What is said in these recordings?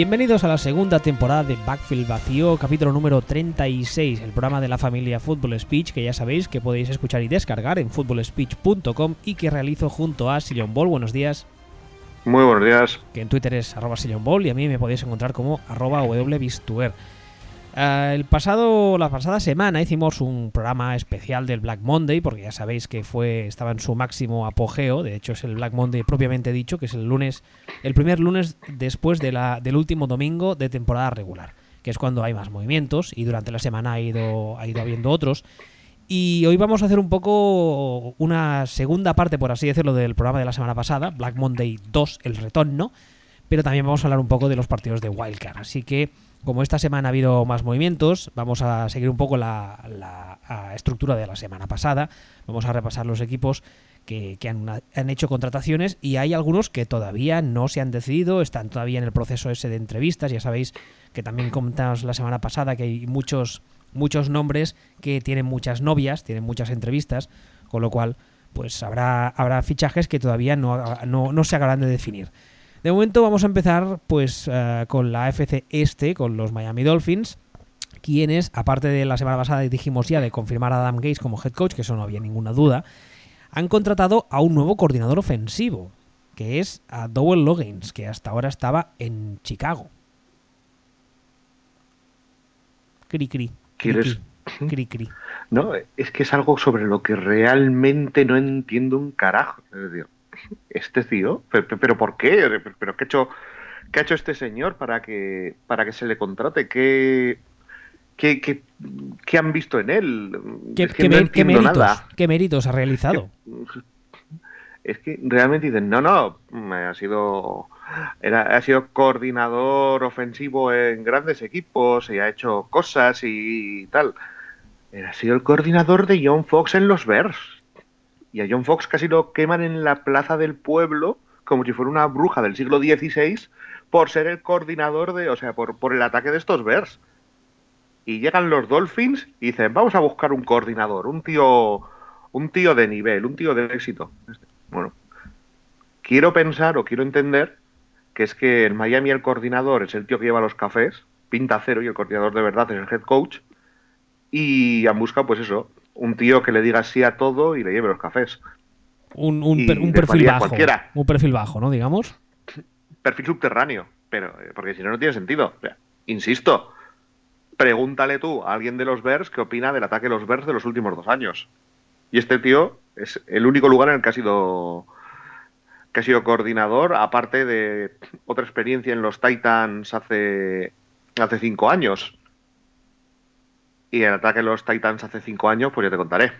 Bienvenidos a la segunda temporada de Backfield Vacío, capítulo número 36, el programa de la familia Football Speech, que ya sabéis que podéis escuchar y descargar en footballspeech.com y que realizo junto a Sillon Ball. Buenos días. Muy buenos días. Que en Twitter es arroba Sillon Ball y a mí me podéis encontrar como arroba wbistuer. Uh, el pasado, la pasada semana hicimos un programa especial del Black Monday, porque ya sabéis que fue, estaba en su máximo apogeo. De hecho, es el Black Monday propiamente dicho, que es el lunes, el primer lunes después del último domingo de temporada regular, que es cuando hay más movimientos y durante la semana ha ido, ha ido habiendo otros. Y hoy vamos a hacer un poco una segunda parte, por así decirlo, del programa de la semana pasada, Black Monday 2, el retorno, pero también vamos a hablar un poco de los partidos de Wildcard. Así que como esta semana ha habido más movimientos, vamos a seguir un poco la, la, estructura de la semana pasada. Vamos a repasar los equipos que, han, hecho contrataciones y hay algunos que todavía no se han decidido, están todavía en el proceso ese de entrevistas. Ya sabéis que también comentamos la semana pasada que hay muchos, muchos nombres que tienen muchas novias, tienen muchas entrevistas, con lo cual pues habrá, habrá fichajes que todavía no, no, no se acaban de definir. De momento vamos a empezar pues uh, con la FC Este, con los Miami Dolphins, quienes, aparte de la semana pasada dijimos ya de confirmar a Adam Gates como head coach, que eso no había ninguna duda, han contratado a un nuevo coordinador ofensivo, que es a Dowell Loggins, que hasta ahora estaba en Chicago. Cri cri. ¿Quieres? Cri cri. No, es que es algo sobre lo que realmente no entiendo un carajo. Es decir, este tío, pero, pero ¿por qué? ¿Pero qué ha hecho, qué ha hecho este señor para que, para que se le contrate? ¿Qué, qué, qué, qué han visto en él? ¿Qué, es que no méritos, nada. ¿Qué méritos ha realizado? Es que realmente dicen, no, no, ha sido, era, ha sido coordinador ofensivo en grandes equipos y ha hecho cosas y tal. Ha sido el coordinador de John Fox en los Bears y a John Fox casi lo queman en la plaza del pueblo como si fuera una bruja del siglo XVI por ser el coordinador de, o sea, por, por el ataque de estos Bears. Y llegan los Dolphins y dicen, vamos a buscar un coordinador, un tío, un tío de nivel, un tío de éxito. Bueno, quiero pensar o quiero entender que es que en Miami el coordinador es el tío que lleva los cafés, pinta cero y el coordinador de verdad es el head coach. Y han buscado, pues eso, un tío que le diga sí a todo y le lleve los cafés. Un, un, Y per- un de perfil bajo. cualquiera. Un perfil bajo, ¿no? Digamos. Perfil subterráneo, pero eh, porque si no, no tiene sentido. O sea, insisto, pregúntale tú a alguien de los Bears qué opina del ataque de los Bears de los últimos dos años. Y este tío es el único lugar en el que ha sido que ha sido coordinador, aparte de otra experiencia en los Titans hace, hace cinco años. Y el ataque de los Titans hace cinco años, pues ya te contaré.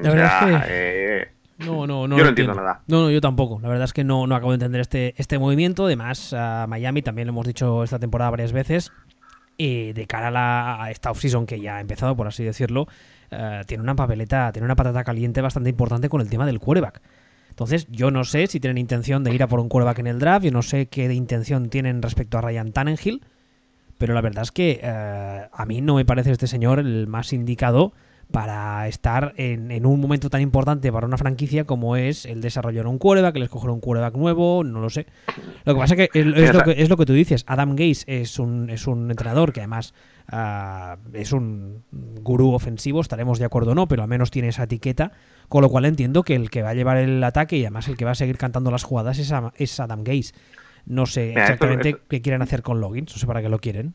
La verdad es que- eh, No, no, no. Yo no entiendo nada. No, no, yo tampoco. La verdad es que no, no acabo de entender este, este movimiento. Además, a Miami también lo hemos dicho esta temporada varias veces. Y de cara a, la, a esta offseason que ya ha empezado, por así decirlo, eh, tiene una papeleta, tiene una patata caliente bastante importante con el tema del quarterback. Entonces, yo no sé si tienen intención de ir a por un quarterback en el draft, yo no sé qué intención tienen respecto a Ryan Tannehill, pero la verdad es que eh, a mí no me parece este señor el más indicado para estar en, en un momento tan importante para una franquicia como es el desarrollar un quarterback, el escoger un quarterback nuevo, no lo sé. Lo que pasa es que es, es lo, que, es lo que tú dices, Adam Gaze es un, es un entrenador que además ah, es un gurú ofensivo, estaremos de acuerdo o no, pero al menos tiene esa etiqueta, con lo cual entiendo que el que va a llevar el ataque y además el que va a seguir cantando las jugadas es, es Adam Gaze. No sé Mira, exactamente esto- qué quieren hacer con Logins, no sé para qué lo quieren.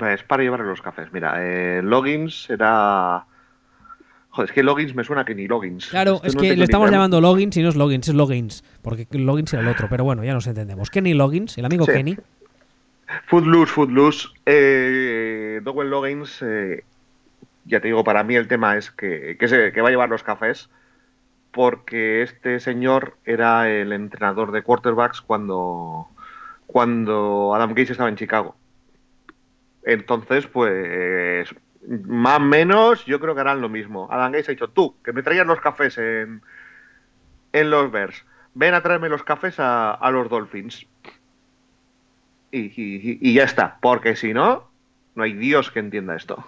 Es para llevar los cafés. Mira, eh, Logins era. Joder, es que Logins me suena que ni Logins. Claro, Esto es no que le estamos idea. llamando Logins y no es Logins, es Logins. Porque Logins era el otro, pero bueno, ya nos entendemos. Kenny Logins, el amigo Sí. Kenny. Footloose, Footloose. Eh, Dowell Loggins, eh, ya te digo, para mí el tema es que, que, se- que va a llevar los cafés porque este señor era el entrenador de quarterbacks cuando, cuando Adam Gates estaba en Chicago. Entonces, pues, más o menos, yo creo que harán lo mismo. Adam Gates ha dicho, tú, que me traigas los cafés en, en los Bears. Ven a traerme los cafés a, a los Dolphins. Y- y ya está, porque si no, no hay Dios que entienda esto.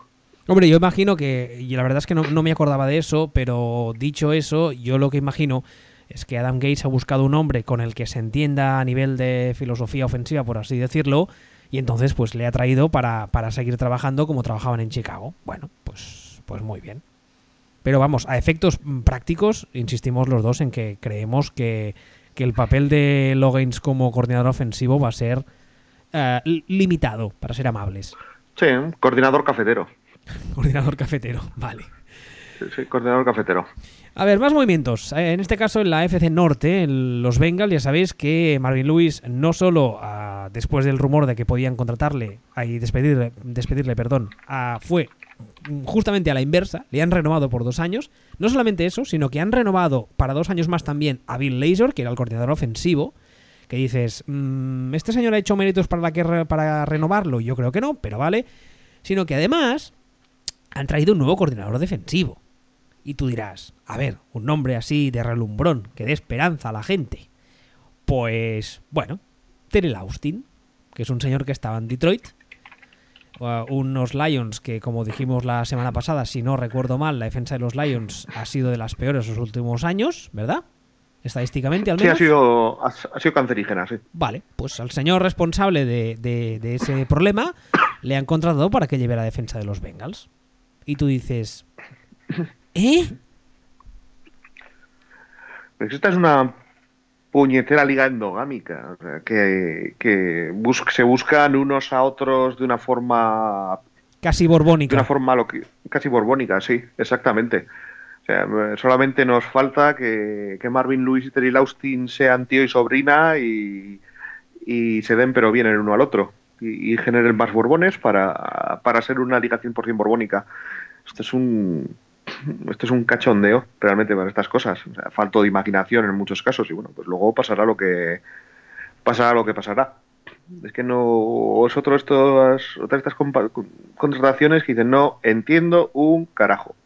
Hombre, yo imagino que, y la verdad es que no, me acordaba de eso, pero dicho eso, yo lo que imagino es que Adam Gates ha buscado un hombre con el que se entienda a nivel de filosofía ofensiva, por así decirlo, y entonces pues le ha traído para, para seguir trabajando como trabajaban en Chicago. Bueno, pues, pues muy bien. Pero vamos, a efectos prácticos, insistimos los dos en que creemos que, que el papel de Loggins como coordinador ofensivo va a ser eh, limitado, para ser amables. Sí, coordinador cafetero. coordinador cafetero, vale. Sí, coordinador cafetero. A ver, más movimientos. Eh, en este caso, en la FC Norte, en los Bengals, ya sabéis que Marvin Lewis no solo ah, después del rumor de que podían contratarle y despedirle, despedirle perdón, ah, fue justamente a la inversa, le han renovado por dos años. No solamente eso, sino que han renovado para dos años más también a Bill Lazor, que era el coordinador ofensivo. Que dices, mm, ¿este señor ha hecho méritos para, la que para renovarlo? Yo creo que no, pero vale. Sino que además han traído un nuevo coordinador defensivo. Y tú dirás, a ver, un nombre así de relumbrón que dé esperanza a la gente. Pues, bueno, Terrell Austin, que es un señor que estaba en Detroit. unos Lions que, como dijimos la semana pasada, si no recuerdo mal, la defensa de los Lions ha sido de las peores los últimos años, ¿verdad? Estadísticamente, al menos. Sí, ha sido, ha, sido cancerígena, sí. Vale, pues al señor responsable de, de ese problema le han contratado para que lleve la defensa de los Bengals. Y tú dices, ¿Eh? Pues esta es una puñetera liga endogámica, que, se buscan unos a otros de una forma... Casi borbónica. De una forma casi borbónica, sí, exactamente. O sea, solamente nos falta que, Marvin Lewis y Terry Austin sean tío y sobrina y, se den pero bien el uno al otro y, generen más borbones para, para ser una liga 100% borbónica. Esto es un, esto es un cachondeo realmente para estas cosas. O falto de imaginación en muchos casos y bueno, pues luego pasará lo que pasará lo que pasará. Es que no es otro estos, otras estas contrataciones que dicen no entiendo un carajo.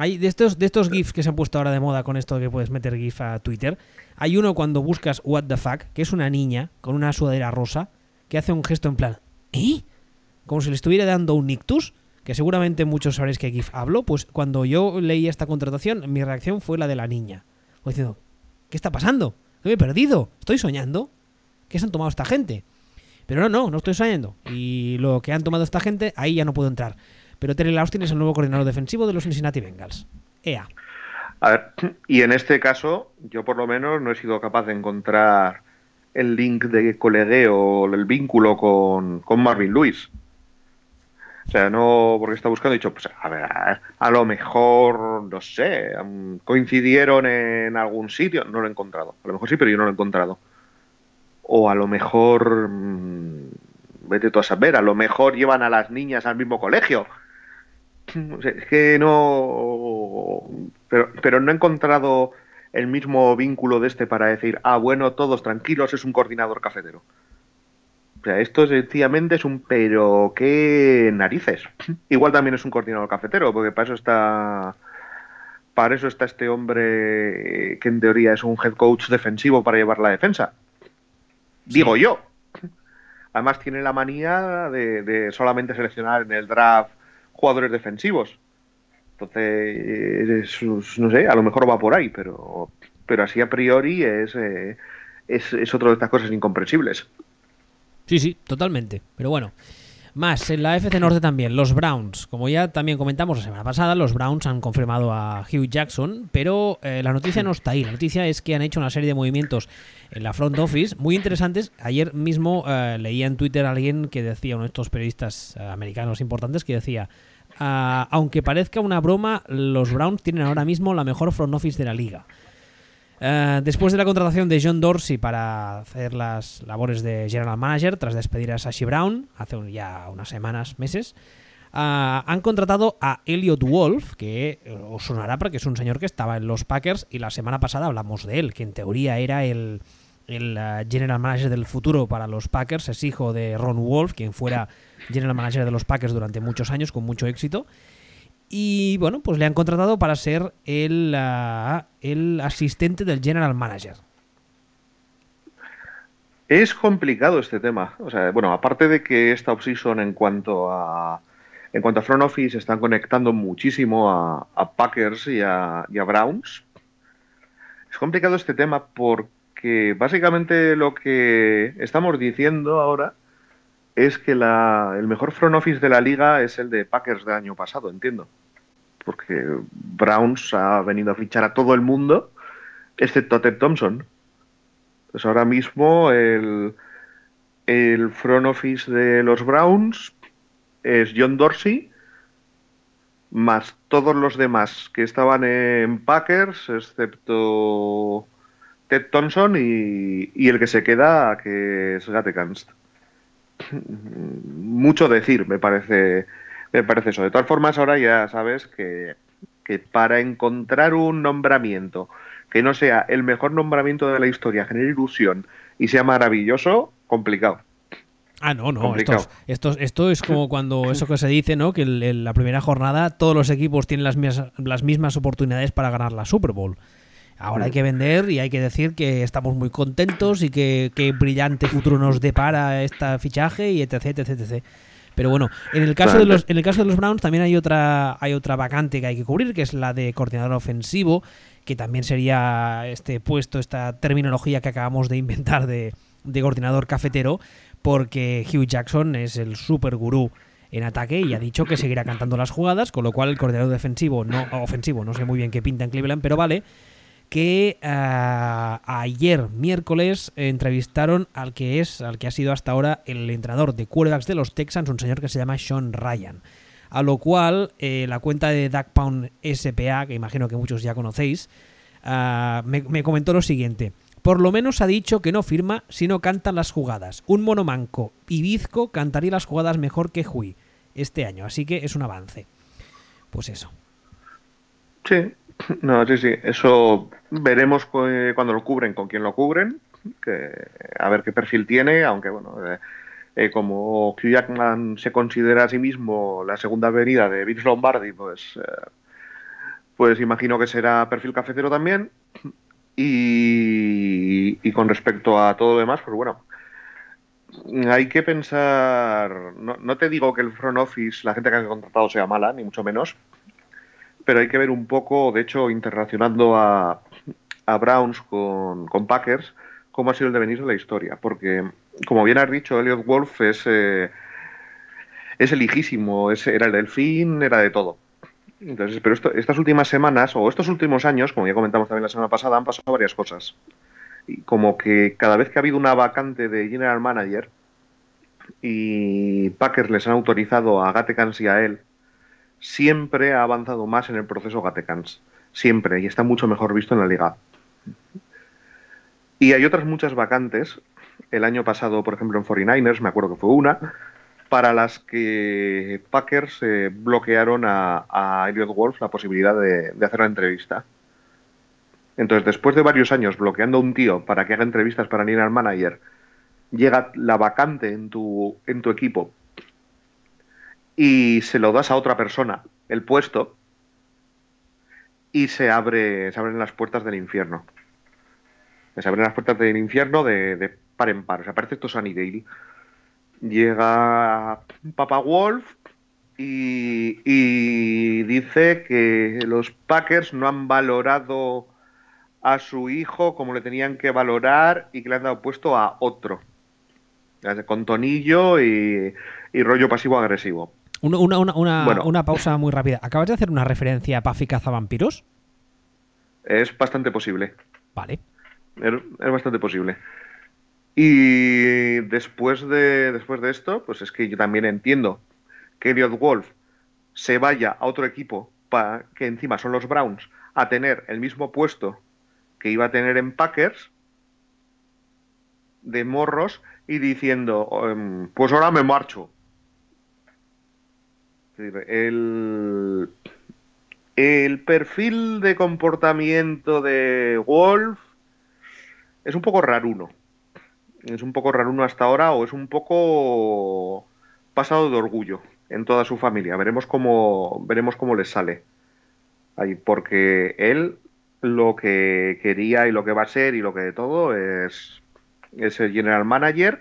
Hay de estos de estos gifs que se han puesto ahora de moda con esto de que puedes meter gif a Twitter. Hay uno cuando buscas what the fuck, que es una niña con una sudadera rosa que hace un gesto en plan, ¿eh? Como si le estuviera dando un ictus que seguramente muchos sabréis que GIF hablo, pues cuando yo leí esta contratación, mi reacción fue la de la niña. Diciendo, ¿qué está pasando? ¿Qué me he perdido? ¿Estoy soñando? ¿Qué se han tomado esta gente? Pero no, no, no estoy soñando. Y lo que han tomado esta gente, ahí ya no puedo entrar. Pero Terry Austin es el nuevo coordinador defensivo de los Cincinnati Bengals. EA. A ver, y en este caso, yo por lo menos no he sido capaz de encontrar el link de colegueo el vínculo con, con Marvin Lewis. O sea, no porque está buscando, he dicho, pues a ver, a, lo mejor, no sé, coincidieron en algún sitio, no lo he encontrado. A lo mejor sí, pero yo no lo he encontrado. O a lo mejor, mm, vete tú a saber, a lo mejor llevan a las niñas al mismo colegio. es que no. Pero, pero no he encontrado el mismo vínculo de este para decir, ah, bueno, todos tranquilos, es un coordinador cafetero. O sea, esto sencillamente es un pero qué narices. Igual también es un coordinador cafetero, porque para eso está para eso está este hombre que en teoría es un head coach defensivo para llevar la defensa. Digo yo. Además tiene la manía de, solamente seleccionar en el draft jugadores defensivos. Entonces, no sé, a lo mejor va por ahí, pero, pero así a priori es, eh, es, es otra de estas cosas incomprensibles. Sí, sí, totalmente. Pero bueno. Más, en la FC Norte también, los Browns. Como ya también comentamos la semana pasada, los Browns han confirmado a Hugh Jackson, pero eh, la noticia no está ahí. La noticia es que han hecho una serie de movimientos en la front office muy interesantes. Ayer mismo eh, leía en Twitter a alguien que decía, uno de estos periodistas eh, americanos importantes, que decía, ah, aunque parezca una broma, los Browns tienen ahora mismo la mejor front office de la liga. Eh, después de la contratación de John Dorsey para hacer las labores de General Manager, tras despedir a Sashi Brown hace ya unas semanas, meses, eh, han contratado a Elliot Wolf, que eh, os sonará porque es un señor que estaba en los Packers y la semana pasada hablamos de él, que en teoría era el, el General Manager del futuro para los Packers, es hijo de Ron Wolf, quien fuera General Manager de los Packers durante muchos años con mucho éxito. Y bueno, pues le han contratado para ser el, ah, el asistente del general manager. Es complicado este tema. O sea, bueno, aparte de que esta offseason en cuanto a en cuanto a front office están conectando muchísimo a, Packers y a, Browns. Es complicado este tema porque básicamente lo que estamos diciendo ahora es que el mejor front office de la liga es el de Packers del año pasado, entiendo. Porque Browns ha venido a fichar a todo el mundo, excepto a Ted Thompson. Pues ahora mismo el, front office de los Browns es John Dorsey, más todos los demás que estaban en Packers, excepto Ted Thompson y, y el que se queda, que es Gatekanst. Mucho decir, me parece, me parece eso. De todas formas, ahora ya sabes que, que para encontrar un nombramiento que no sea el mejor nombramiento de la historia, genere ilusión y sea maravilloso, complicado. Ah, no, no. Esto, esto, es como cuando eso que se dice, ¿no? Que en la primera jornada todos los equipos tienen las mismas, las mismas oportunidades para ganar la Super Bowl. Ahora hay que vender y hay que decir que estamos muy contentos y que, brillante futuro nos depara este fichaje y etc, etc, etc. Pero bueno, en el caso de los, en el caso de los Browns también hay otra, hay otra vacante que hay que cubrir, que es la de coordinador ofensivo, que también sería este puesto, esta terminología que acabamos de inventar de, de coordinador cafetero porque Hugh Jackson es el super gurú en ataque y ha dicho que seguirá cantando las jugadas, con lo cual el coordinador defensivo, no ofensivo, no sé muy bien qué pinta en Cleveland, pero vale, que ah, ayer miércoles entrevistaron al que es, al que ha sido hasta ahora el entrenador de quarterbacks de los Texans, un señor que se llama Sean Ryan. A lo cual eh, la cuenta de Duck Pound SPA, que imagino que muchos ya conocéis, ah, me comentó lo siguiente. Por lo menos ha dicho que no firma si no cantan las jugadas. Un monomanco y Bizco cantaría las jugadas mejor que Hui este año, así que es un avance. Pues eso. Sí, no, sí, sí. Eso veremos cuando lo cubren, con quién lo cubren, a ver qué perfil tiene, aunque bueno, eh, eh, como Hugh Jackman se considera a sí mismo la segunda venida de Vince Lombardi, pues, eh, pues imagino que será perfil cafetero también. Y, con respecto a todo lo demás, pues bueno, hay que pensar, no, te digo que el front office, la gente que ha contratado sea mala, ni mucho menos, pero hay que ver un poco, de hecho, internacionando a, Browns con, Packers, cómo ha sido el devenir de la historia. Porque, como bien has dicho, Elliot Wolf es, eh, es elijísimo, era el delfín, era de todo. Entonces, pero estas últimas semanas o estos últimos años, como ya comentamos también la semana pasada, han pasado varias cosas. Y como que cada vez que ha habido una vacante de general manager y Packers les han autorizado a Gatekans y a él, siempre ha avanzado más en el proceso Gatekans. Siempre. Y está mucho mejor visto en la liga. Y hay otras muchas vacantes. El año pasado, por ejemplo, en 49ers, me acuerdo que fue una, para las que Packers eh, bloquearon a, Elliot Wolf la posibilidad de, hacer la entrevista. Entonces, después de varios años bloqueando a un tío para que haga entrevistas para al manager, llega la vacante en tu, en tu equipo y se lo das a otra persona el puesto y se abre se abren las puertas del infierno. Se abren las puertas del infierno de, par en par. O sea, parece esto Sunny Daily llega Papa Wolf y, dice que los Packers no han valorado a su hijo como le tenían que valorar y que le han dado puesto a otro. Con tonillo y, rollo pasivo-agresivo. Una, una, una, pausa muy rápida. ¿Acabas de hacer una referencia a Puffy Cazavampiros? Es bastante posible. Vale. es bastante posible. Y después de, después de esto, pues es que yo también entiendo que Elliot Wolf se vaya a otro equipo, para, que encima son los Browns, a tener el mismo puesto que iba a tener en Packers, de morros, y diciendo, em, pues ahora me marcho. El, el perfil de comportamiento de Wolf es un poco raruno es un poco raro uno hasta ahora o es un poco pasado de orgullo en toda su familia. Veremos cómo, veremos cómo les sale. Ahí, porque él lo que quería y lo que va a ser y lo que de todo es, es el general manager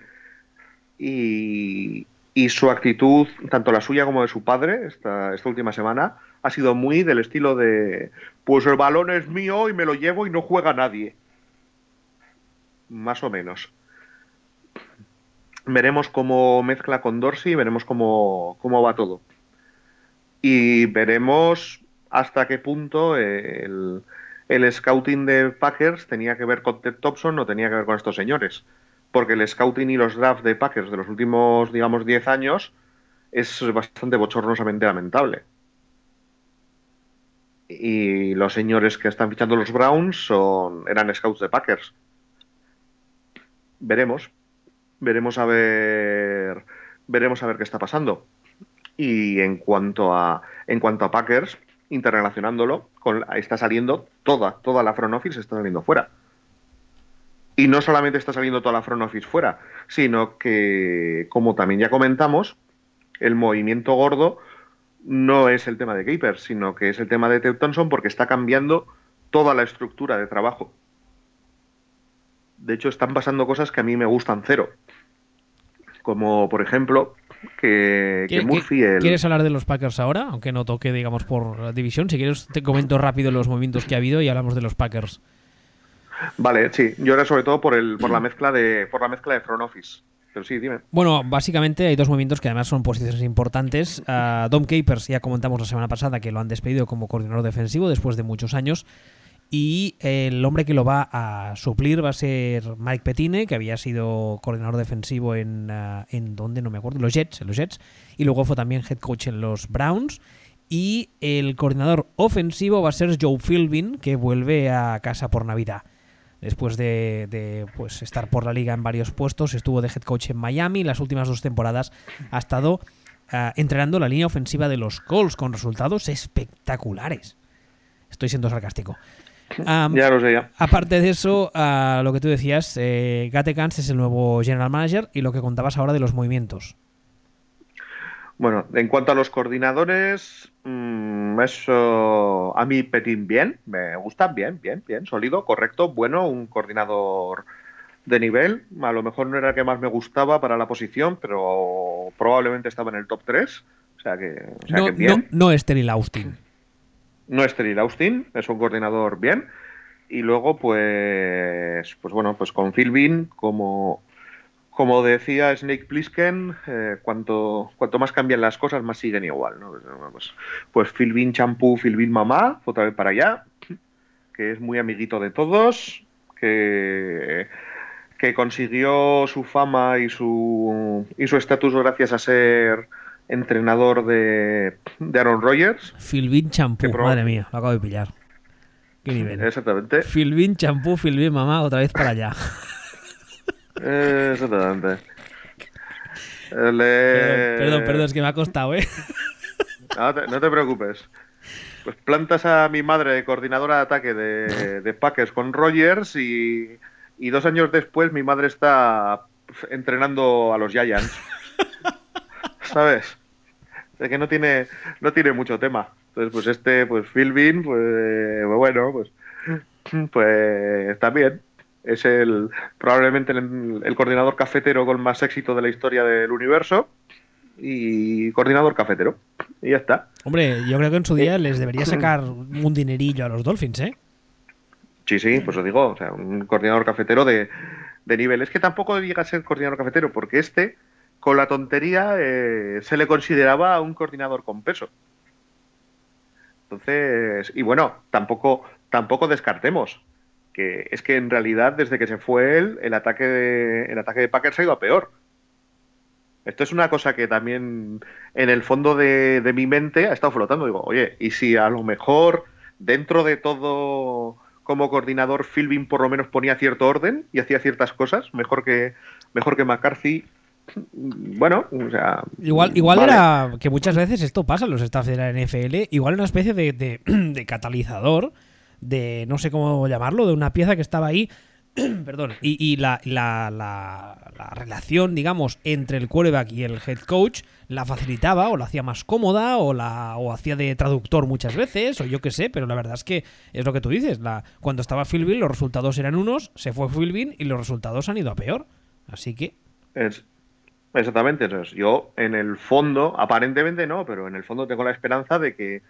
y, y su actitud, tanto la suya como de su padre, esta, última semana, ha sido muy del estilo de, pues el balón es mío y me lo llevo y no juega nadie. Más o menos. Veremos cómo mezcla con Dorsey, veremos cómo, cómo va todo. Y veremos hasta qué punto el, el scouting de Packers tenía que ver con Ted Thompson, no tenía que ver con estos señores. Porque el scouting y los drafts de Packers de los últimos, digamos, 10 años es bastante bochornosamente lamentable y los señores que están fichando los Browns son eran scouts de Packers. Veremos, veremos a ver, veremos a ver qué está pasando. Y en cuanto a en cuanto a Packers, interrelacionándolo, con, está saliendo toda toda la front office está saliendo fuera. Y no solamente está saliendo toda la front office fuera, sino que, como también ya comentamos, el movimiento gordo no es el tema de Capers, sino que es el tema de Ted Thompson porque está cambiando toda la estructura de trabajo. De hecho, están pasando cosas que a mí me gustan cero. Como, por ejemplo, que, Murphy... ¿Quieres hablar de los Packers ahora? Aunque no toque, digamos, por división. Si quieres, te comento rápido los movimientos que ha habido y hablamos de los Packers. Vale, sí. Yo era sobre todo por, el, por, la, mezcla de, por la mezcla de front office. Bueno, básicamente hay dos movimientos que además son posiciones importantes. Dom Capers, ya comentamos la semana pasada que lo han despedido como coordinador defensivo después de muchos años. Y el hombre que lo va a suplir va a ser Mike Petine, que había sido coordinador defensivo en, en ¿dónde? No me acuerdo, los Jets, en los Jets. Y luego fue también head coach en los Browns. Y el coordinador ofensivo va a ser Joe Philbin, que vuelve a casa por Navidad después de, pues, estar por la liga en varios puestos. Estuvo de head coach en Miami. Las últimas dos temporadas ha estado ah, entrenando la línea ofensiva de los Colts con resultados espectaculares. Estoy siendo sarcástico. ya lo sé, ya. Aparte de eso, ah, lo que tú decías, eh, Gatekans es el nuevo general manager y lo que contabas ahora de los movimientos. Bueno, en cuanto a los coordinadores, mm, eso a mí Petín bien, me gusta bien, bien, bien, sólido, correcto, bueno, un coordinador de nivel. A lo mejor no era el que más me gustaba para la posición, pero probablemente estaba en el top 3. O sea que, no, bien. No, es Terry Austin. No es Terry Austin, es un coordinador bien. Y luego, pues, pues bueno, pues con Phil Bean como como decía Snake Plissken, eh, cuanto, cuanto más cambian las cosas, más siguen igual. ¿no? Pues, pues, pues Philbin Champú, Philbin Mamá, otra vez para allá, que es muy amiguito de todos, que, que consiguió su fama y su y su estatus gracias a ser entrenador de, de Aaron Rodgers. Philbin Champú, madre mía, lo acabo de pillar. ¿Qué nivel? Exactamente. Philbin Champú, Philbin Mamá, otra vez para allá. exactamente. Perdón, perdón, es que me ha costado, ¿eh? No te, preocupes. Pues plantas a mi madre coordinadora de ataque de, de Packers con Rogers y, y, dos años después mi madre está entrenando a los Giants. ¿Sabes? De que no tiene, no tiene mucho tema. Entonces, pues este, pues Phil Bean, pues bueno, pues, pues también es el probablemente el, coordinador cafetero con más éxito de la historia del universo y coordinador cafetero. Y ya está. Hombre, yo creo que en su día les debería sacar un dinerillo a los Dolphins, ¿eh? Sí, sí, pues os digo, o sea, un coordinador cafetero de, de nivel. Es que tampoco llega a ser coordinador cafetero, porque este, con la tontería, eh, se le consideraba un coordinador con peso. Entonces, y bueno, tampoco, tampoco descartemos que es que en realidad desde que se fue él, el ataque de, el ataque de Packers ha ido a peor. Esto es una cosa que también en el fondo de, mi mente ha estado flotando. Digo, oye, ¿y si a lo mejor dentro de todo como coordinador Philbin por lo menos ponía cierto orden y hacía ciertas cosas mejor que mejor que McCarthy bueno, o sea. Igual, igual era que muchas veces esto pasa en los staffs de la NFL, igual una especie de, de catalizador de, no sé cómo llamarlo, de una pieza que estaba ahí perdón, y, la, la, la, relación, digamos, entre el quarterback y el head coach la facilitaba o la hacía más cómoda o la o hacía de traductor muchas veces o yo qué sé, pero la verdad es que es lo que tú dices, la, cuando estaba Philbin los resultados eran unos, se fue Philbin y los resultados han ido a peor, así que... Es, Exactamente. Entonces, yo en el fondo, aparentemente no, pero en el fondo tengo la esperanza de que,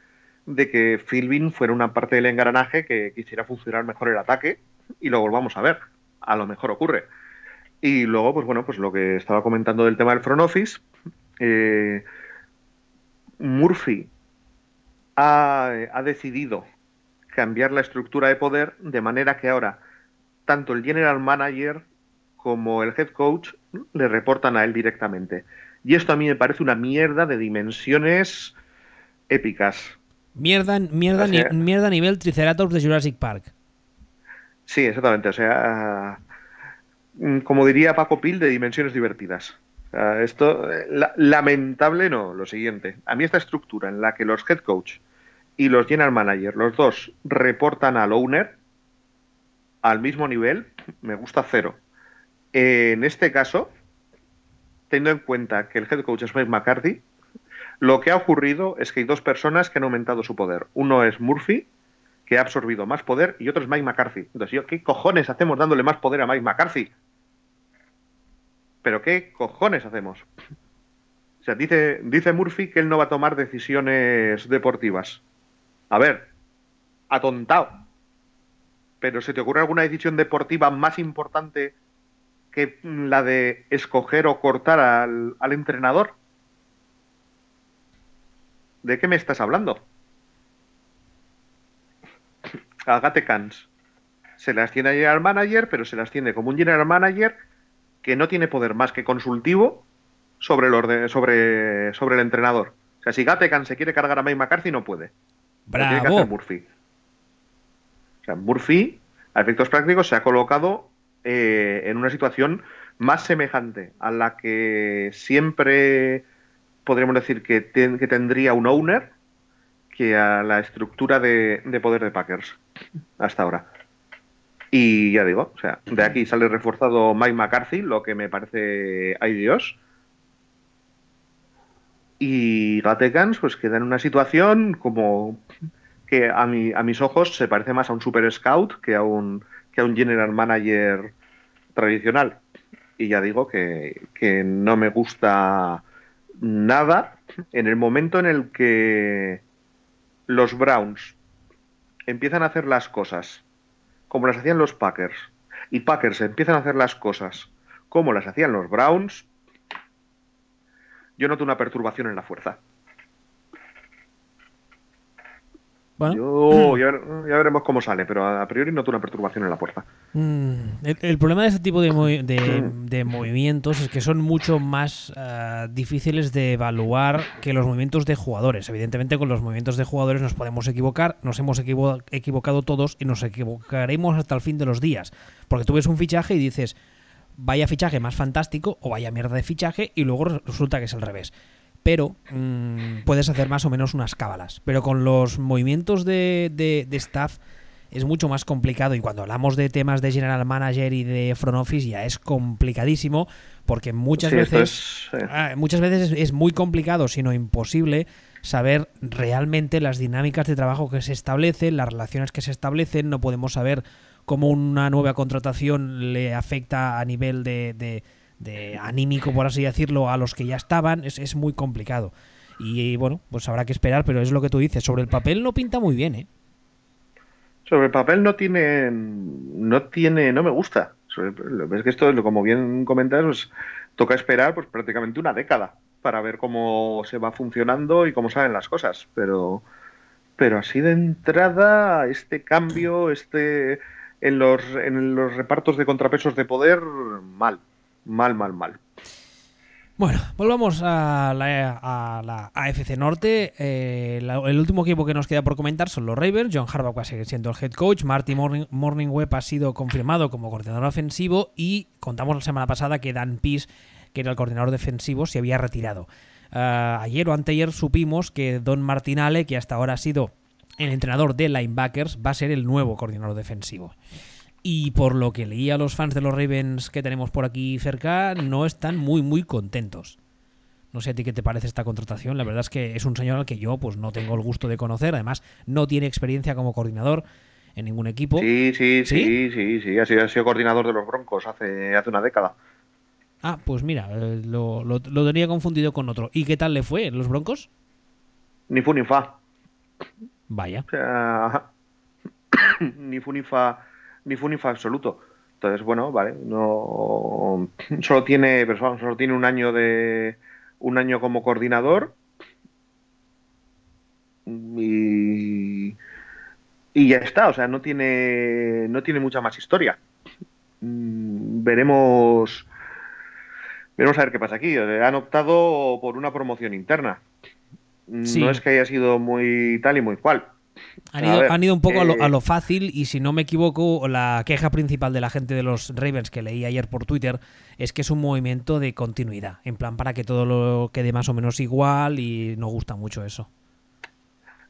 de que Philbin fuera una parte del engranaje que quisiera funcionar mejor el ataque y lo volvamos a ver. A lo mejor ocurre. Y luego, pues bueno, pues lo que estaba comentando del tema del front office, eh, Murphy ha, ha decidido cambiar la estructura de poder de manera que ahora tanto el general manager como el head coach le reportan a él directamente. Y esto a mí me parece una mierda de dimensiones épicas. Mierda, mierda, O sea- ni- mierda a nivel Triceratops de Jurassic Park. Sí, exactamente. O sea, mm, como diría Paco Pil, de dimensiones divertidas. Esto, eh, la- lamentable no, lo siguiente. A mí esta estructura en la que los head coach y los general manager, los dos, reportan al owner al mismo nivel, me gusta cero. En este caso, teniendo en cuenta que el head coach es Mike McCarthy, lo que ha ocurrido es que hay dos personas que han aumentado su poder. Uno es Murphy, que ha absorbido más poder, y otro es Mike McCarthy. Entonces, yo, ¿qué cojones hacemos dándole más poder a Mike McCarthy? ¿Pero qué cojones hacemos? O sea, dice, dice Murphy que él no va a tomar decisiones deportivas. A ver, atontado. Pero ¿se te ocurre alguna decisión deportiva más importante que la de escoger o cortar al, al entrenador? ¿De qué me estás hablando? A Gatecans se las tiene al general manager, pero se las tiene como un general manager que no tiene poder más que consultivo sobre el, orde- sobre, sobre el entrenador. O sea, si Gatecan se quiere cargar a Mike McCarthy, no puede. Lo tiene que hacer Bravo. Murphy. O sea, Murphy, a efectos prácticos, se ha colocado eh, en una situación más semejante a la que siempre podríamos decir que, que tendría un owner que a la estructura de, de poder de Packers hasta ahora. Y ya digo, o sea, de aquí sale reforzado Mike McCarthy, lo que me parece, ay Dios. Y Gatekans pues queda en una situación como que a, mi, a mis ojos se parece más a un super scout que a un, que a un general manager tradicional. Y ya digo que, que no me gusta nada en el momento en el que los Browns empiezan a hacer las cosas como las hacían los Packers y Packers empiezan a hacer las cosas como las hacían los Browns, yo noto una perturbación en la fuerza. Bueno, Yo, ya, ver- ya veremos cómo sale, pero a priori noto una perturbación en la fuerza. mm, el, el problema de este tipo de, movi- de- de movimientos es que son mucho más ah, difíciles de evaluar que los movimientos de jugadores. Evidentemente, con los movimientos de jugadores nos podemos equivocar, nos hemos equivo- equivocado todos y nos equivocaremos hasta el fin de los días. Porque tú ves un fichaje y dices, vaya fichaje más fantástico o vaya mierda de fichaje y luego re- resulta que es al revés. Pero mm, puedes hacer más o menos unas cábalas. Pero con los movimientos de, de- de staff es mucho más complicado y cuando hablamos de temas de general manager y de front office ya es complicadísimo porque muchas Sí, veces es, eh, Ah, muchas veces es, es muy complicado, sino imposible, saber realmente las dinámicas de trabajo que se establecen, las relaciones que se establecen. No podemos saber cómo una nueva contratación le afecta a nivel de, de- de anímico, por así decirlo, a los que ya estaban. Es, es muy complicado. Y bueno, pues habrá que esperar, pero es lo que tú dices. Sobre el papel no pinta muy bien, ¿eh? Sobre el papel no tiene, no tiene, no me gusta. Es que esto, como bien comentas, pues, toca esperar pues prácticamente una década para ver cómo se va funcionando y cómo salen las cosas. Pero, pero así de entrada, este cambio, este en los, en los repartos de contrapesos de poder, mal, mal, mal, mal. Bueno, volvamos a la, AFC Norte. Eh, el último equipo que nos queda por comentar son los Ravens. John Harbaugh va a seguir siendo el head coach. Marty Morning, Morningweb ha sido confirmado como coordinador ofensivo. Y contamos la semana pasada que Dan Pease, que era el coordinador defensivo, se había retirado. Ah, ayer o anteayer supimos que Don Martinale, que hasta ahora ha sido el entrenador de linebackers, va a ser el nuevo coordinador defensivo. Y por lo que leía los fans de los Ravens que tenemos por aquí cerca, no están muy, muy contentos. No sé a ti qué te parece esta contratación. La verdad es que es un señor al que yo pues no tengo el gusto de conocer. Además, no tiene experiencia como coordinador en ningún equipo. Sí, sí, ¿Sí? sí, sí, sí, ha sido, ha sido coordinador de los Broncos hace, hace una década. Ah, pues mira, eh, lo, lo, lo tenía confundido con otro. ¿Y qué tal le fue en los Broncos? Ni fu ni fa. Vaya. O sea, ni fu ni fa, ni fu ni fa absoluto. Entonces, bueno, vale, no solo tiene, pero vamos, solo tiene un año de un año como coordinador y y ya está, o sea, no tiene no tiene mucha más historia. Mm, veremos veremos a ver qué pasa aquí. Han optado por una promoción interna. Sí. No es que haya sido muy tal y muy cual. Han ido, ver, han ido un poco a, lo, eh, a lo fácil y si no me equivoco, la queja principal de la gente de los Ravens que leí ayer por Twitter es que es un movimiento de continuidad, en plan para que todo lo quede más o menos igual y no gusta mucho eso.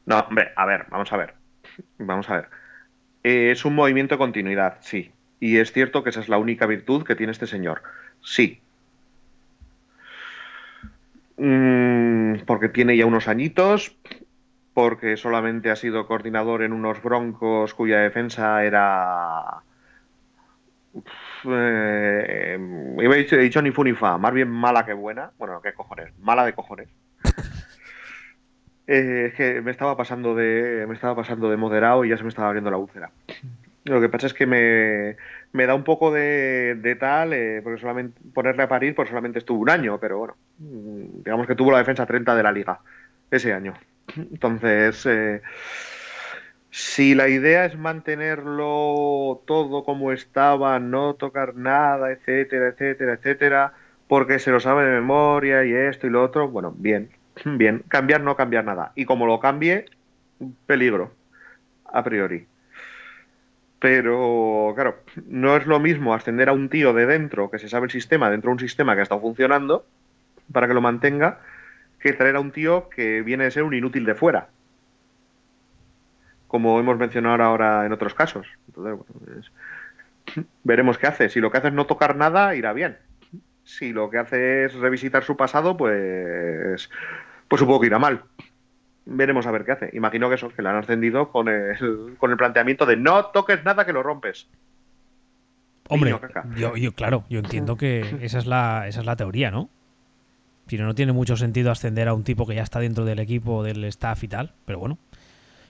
No, hombre, a ver, vamos a ver. Vamos a ver. Eh, es un movimiento de continuidad, sí. Y es cierto que esa es la única virtud que tiene este señor. Sí. Mm, porque tiene ya unos añitos, porque solamente ha sido coordinador en unos broncos cuya defensa era. Uf, eh, a dicho, he dicho ni fu ni fa, más bien mala que buena. Bueno, qué cojones, mala de cojones. Eh, es que me estaba pasando de me estaba pasando de moderado y ya se me estaba abriendo la úlcera. Lo que pasa es que me, da un poco de, de tal, eh, porque ponerle a parir, pues solamente estuvo un año, pero bueno, digamos que tuvo la defensa 30 de la liga ese año. Entonces, eh, si la idea es mantenerlo todo como estaba, no tocar nada, etcétera, etcétera, etcétera, porque se lo sabe de memoria y esto y lo otro, bueno, bien, bien. Cambiar, no cambiar nada. Y como lo cambie, peligro, a priori. Pero, claro, no es lo mismo ascender a un tío de dentro que se sabe el sistema, dentro de un sistema que ha estado funcionando, para que lo mantenga, que traer a un tío que viene de ser un inútil de fuera. Como hemos mencionado ahora en otros casos. Entonces, bueno, pues, veremos qué hace. Si lo que hace es no tocar nada, irá bien. Si lo que hace es revisitar su pasado, pues, pues supongo que irá mal. Veremos a ver qué hace. Imagino que eso, que lo han ascendido con el, con el planteamiento de no toques nada que lo rompes. Hombre, yo, yo, claro, yo entiendo que esa es la, esa es la teoría, ¿no? Si no, no tiene mucho sentido ascender a un tipo que ya está dentro del equipo, del staff y tal, pero bueno.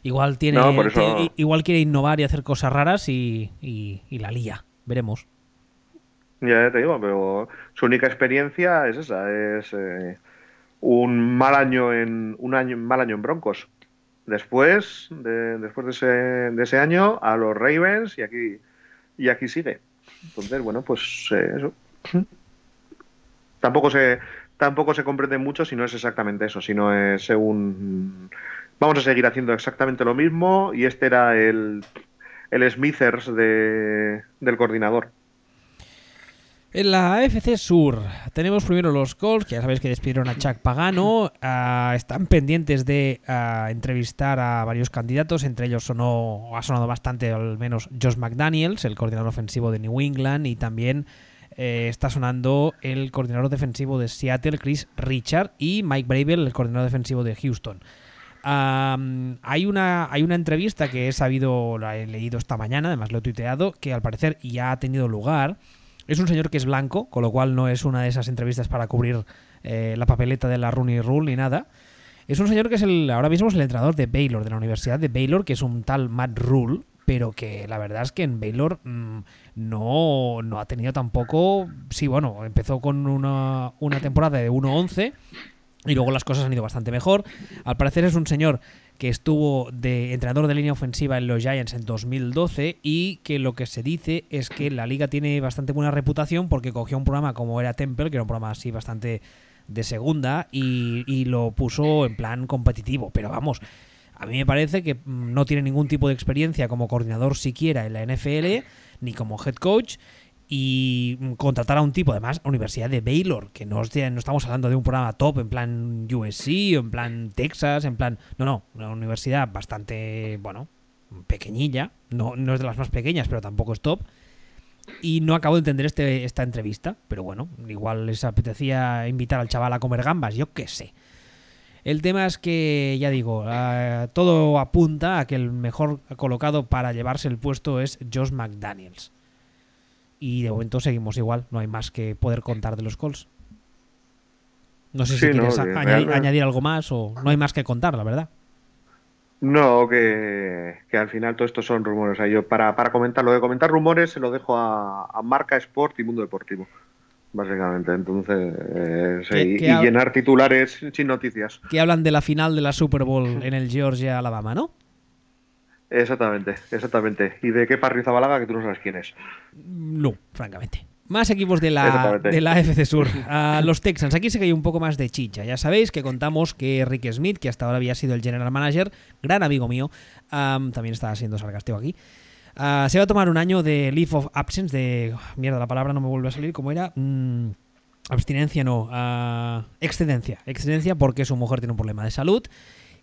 Igual tiene, No, por eso- tiene- igual quiere innovar y hacer cosas raras y, y- y la lía. Veremos. Ya te digo, pero su única experiencia es esa, es eh, un mal año en un año mal año en Broncos. Después de, después de ese, de ese año a los Ravens y aquí y aquí sigue. Entonces, bueno, pues eh, eso. Tampoco se tampoco se comprende mucho si no es exactamente eso, si no es un vamos a seguir haciendo exactamente lo mismo y este era el el Smithers de, del coordinador. En la AFC Sur tenemos primero los Colts, que ya sabéis que despidieron a Chuck Pagano. ah, están pendientes de ah, entrevistar a varios candidatos, entre ellos sonó, ha sonado bastante al menos Josh McDaniels, el coordinador ofensivo de New England, y también eh, está sonando el coordinador defensivo de Seattle, Chris Richard, y Mike Bravel, el coordinador defensivo de Houston. Hay, una, hay una entrevista que he sabido, la he leído esta mañana, además lo he tuiteado, que al parecer ya ha tenido lugar. Es un señor que es blanco, con lo cual no es una de esas entrevistas para cubrir eh, la papeleta de la Rooney Rule ni nada. Es un señor que es el ahora mismo es el entrenador de Baylor, de la Universidad de Baylor, que es un tal Matt Rule, pero que la verdad es que en Baylor mm, no, no ha tenido tampoco... Sí, bueno, empezó con una, una temporada de 1-11 y luego las cosas han ido bastante mejor. Al parecer es un señor que estuvo de entrenador de línea ofensiva en los Giants en 2012 y que lo que se dice es que la liga tiene bastante buena reputación porque cogió un programa como era Temple, que era un programa así bastante de segunda, y, y lo puso en plan competitivo. Pero vamos, a mí me parece que mm, no tiene ningún tipo de experiencia como coordinador siquiera en la NFL, ni como head coach, y mm, contratar a un tipo, además, a Universidad de Baylor, que no, estamos hablando de un programa top en plan USC o en plan Texas, en plan... No, no, una universidad bastante, bueno, pequeñilla, no, no es de las más pequeñas, pero tampoco es top. Y no acabo de entender este, esta entrevista, pero bueno, igual les apetecía invitar al chaval a comer gambas, yo qué sé. El tema es que, ya digo, todo apunta a que el mejor colocado para llevarse el puesto es Josh McDaniels. y de momento seguimos igual, no hay más que poder contar de los Colts. No sé si quieres añadir, algo más o no hay más que contar, la verdad. No, que, al final todo esto son rumores. yo para, para comentar, lo de comentar rumores se lo dejo a, Marca Sport y Mundo Deportivo, básicamente. Entonces, eh, y, llenar titulares sin noticias. Que hablan de la final de la Super Bowl en el Georgia, Alabama, ¿no? Exactamente, exactamente. ¿Y de qué Parry Zabalaga que tú no sabes quién es? No, francamente. Más equipos de la, de la AFC Sur. A los Texans. Aquí se que hay un poco más de chicha. Ya sabéis que contamos que Rick Smith, que hasta ahora había sido el general manager, gran amigo mío, también estaba siendo sarcástico aquí. Ah, se va a tomar un año de leave of absence, de. Mierda, la palabra no me vuelve a salir. ¿Cómo era? Mm, abstinencia, no. Uh, excedencia. Excedencia porque su mujer tiene un problema de salud.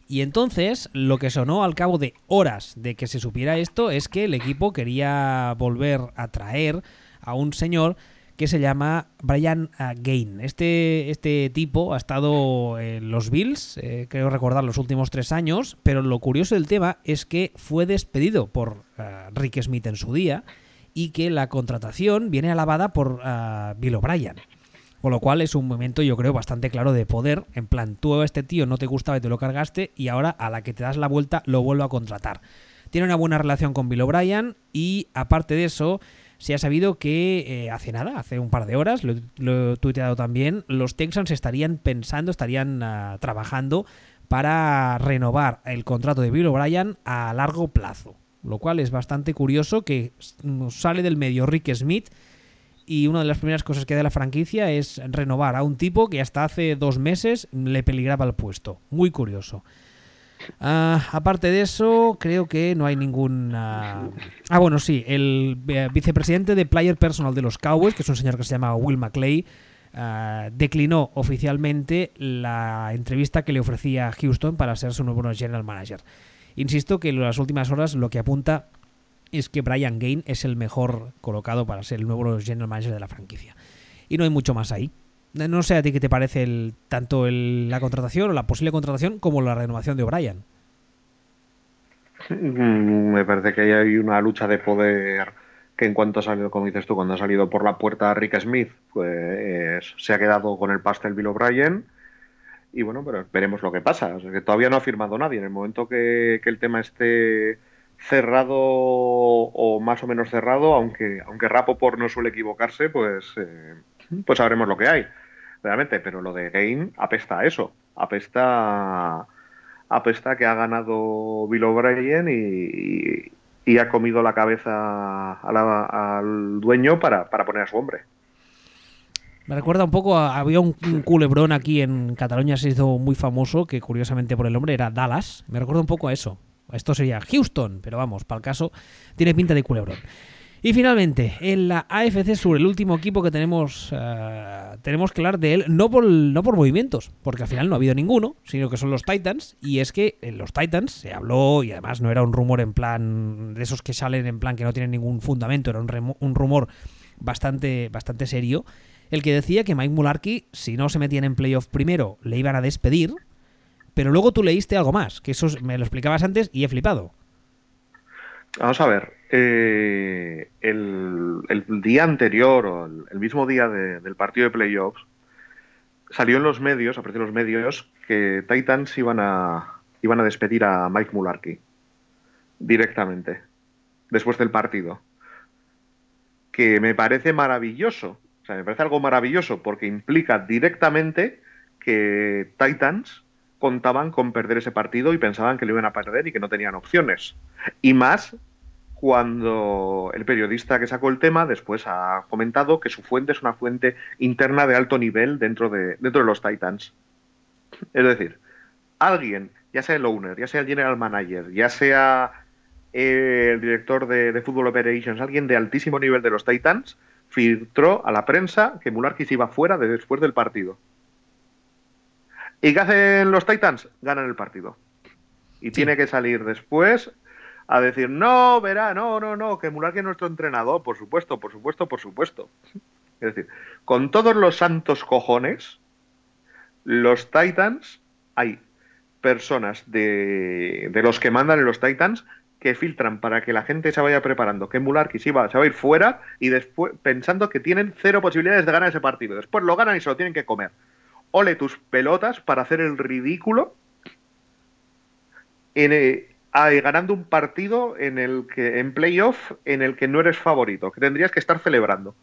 Y entonces, lo que sonó al cabo de horas de que se supiera esto es que el equipo quería volver a traer a un señor que se llama Brian uh, Gain. Este, este tipo ha estado en los Bills, eh, creo recordar, los últimos tres años, pero lo curioso del tema es que fue despedido por uh, Rick Smith en su día y que la contratación viene alabada por Bill O'Brien. Con lo cual es un momento, yo creo, bastante claro de poder. En plan, tú a este tío no te gustaba y te lo cargaste, y ahora a la que te das la vuelta lo vuelvo a contratar. Tiene una buena relación con Bill O'Brien, y aparte de eso, se ha sabido que eh, hace nada, hace un par de horas, lo, he tuiteado también, los Texans estarían pensando, estarían ah, trabajando para renovar el contrato de Bill O'Brien a largo plazo. Lo cual es bastante curioso que nos sale del medio Rick Smith y una de las primeras cosas que da la franquicia es renovar a un tipo que hasta hace dos meses le peligraba el puesto. Muy curioso. Ah, aparte de eso, creo que no hay ningún... Ah, bueno, sí, el eh, vicepresidente de Player Personal de los Cowboys, que es un señor que se llama Will McClay, ah, declinó oficialmente la entrevista que le ofrecía Houston para ser su nuevo general manager. Insisto que en las últimas horas lo que apunta es que Brian Gain es el mejor colocado para ser el nuevo general manager de la franquicia. Y no hay mucho más ahí. No sé a ti qué te parece el, tanto la contratación o la posible contratación como la renovación de O'Brien. Mm, me parece que hay una lucha de poder que en cuanto ha salido, como dices tú, cuando ha salido por la puerta Rick Smith, pues se ha quedado con el pastel Bill O'Brien. Y bueno, pero veremos lo que pasa. que todavía no ha firmado nadie. En el momento que, el tema esté cerrado o más o menos cerrado, aunque, aunque por no suele equivocarse, pues, eh, pues sabremos lo que hay pero lo de Game apesta a eso, apesta, apesta que ha ganado Bill O'Brien y, ha comido la cabeza al dueño para, poner a su hombre. Me recuerda un poco, había un, culebrón aquí en Cataluña, se hizo muy famoso, que curiosamente por el nombre era Dallas. Me recuerda un poco a eso. Esto sería Houston, pero vamos, para el caso, tiene pinta de culebrón. Y finalmente, en la AFC Sur, el último equipo que tenemos, eh, tenemos que hablar de él, no por, no por movimientos, porque al final no ha habido ninguno, sino que son los Titans. Y es que en los Titans se habló, y además no era un rumor en plan, de esos que salen en plan que no tienen ningún fundamento, era un, un rumor bastante, bastante serio, el que decía que Mike Mularkey, si no se metían en playoff primero, le iban a despedir. Pero luego tú leíste algo más, que eso me lo explicabas antes y he flipado. Vamos a ver, eh, el, día anterior o el, mismo día del partido de playoffs salió en los medios, apareció en los medios, que Titans iban a, iban a despedir a Mike Mularkey directamente, después del partido. Que me parece maravilloso, o sea, me parece algo maravilloso porque implica directamente que Titans contaban con perder ese partido y pensaban que lo iban a perder y que no tenían opciones. Y más cuando el periodista que sacó el tema después ha comentado que su fuente es una fuente interna de alto nivel dentro de, dentro de los Titans. Es decir, alguien, ya sea el owner, ya sea el general manager, ya sea el director de, de Football Operations, alguien de altísimo nivel de los Titans, filtró a la prensa que Mularkis iba fuera de después del partido. ¿Y qué hacen los Titans? Ganan el partido. Y tiene que salir después a decir, no, verá, no, no, no, que Mularkey es nuestro entrenador, por supuesto, por supuesto, por supuesto. Es decir, con todos los santos cojones, los Titans, hay personas de, de los que mandan en los Titans que filtran para que la gente se vaya preparando, que Mularki se, va, se va a ir fuera y después pensando que tienen cero posibilidades de ganar ese partido. Después lo ganan y se lo tienen que comer. Ole tus pelotas para hacer el ridículo en, eh, ganando un partido en el que en playoff en el que no eres favorito, que tendrías que estar celebrando.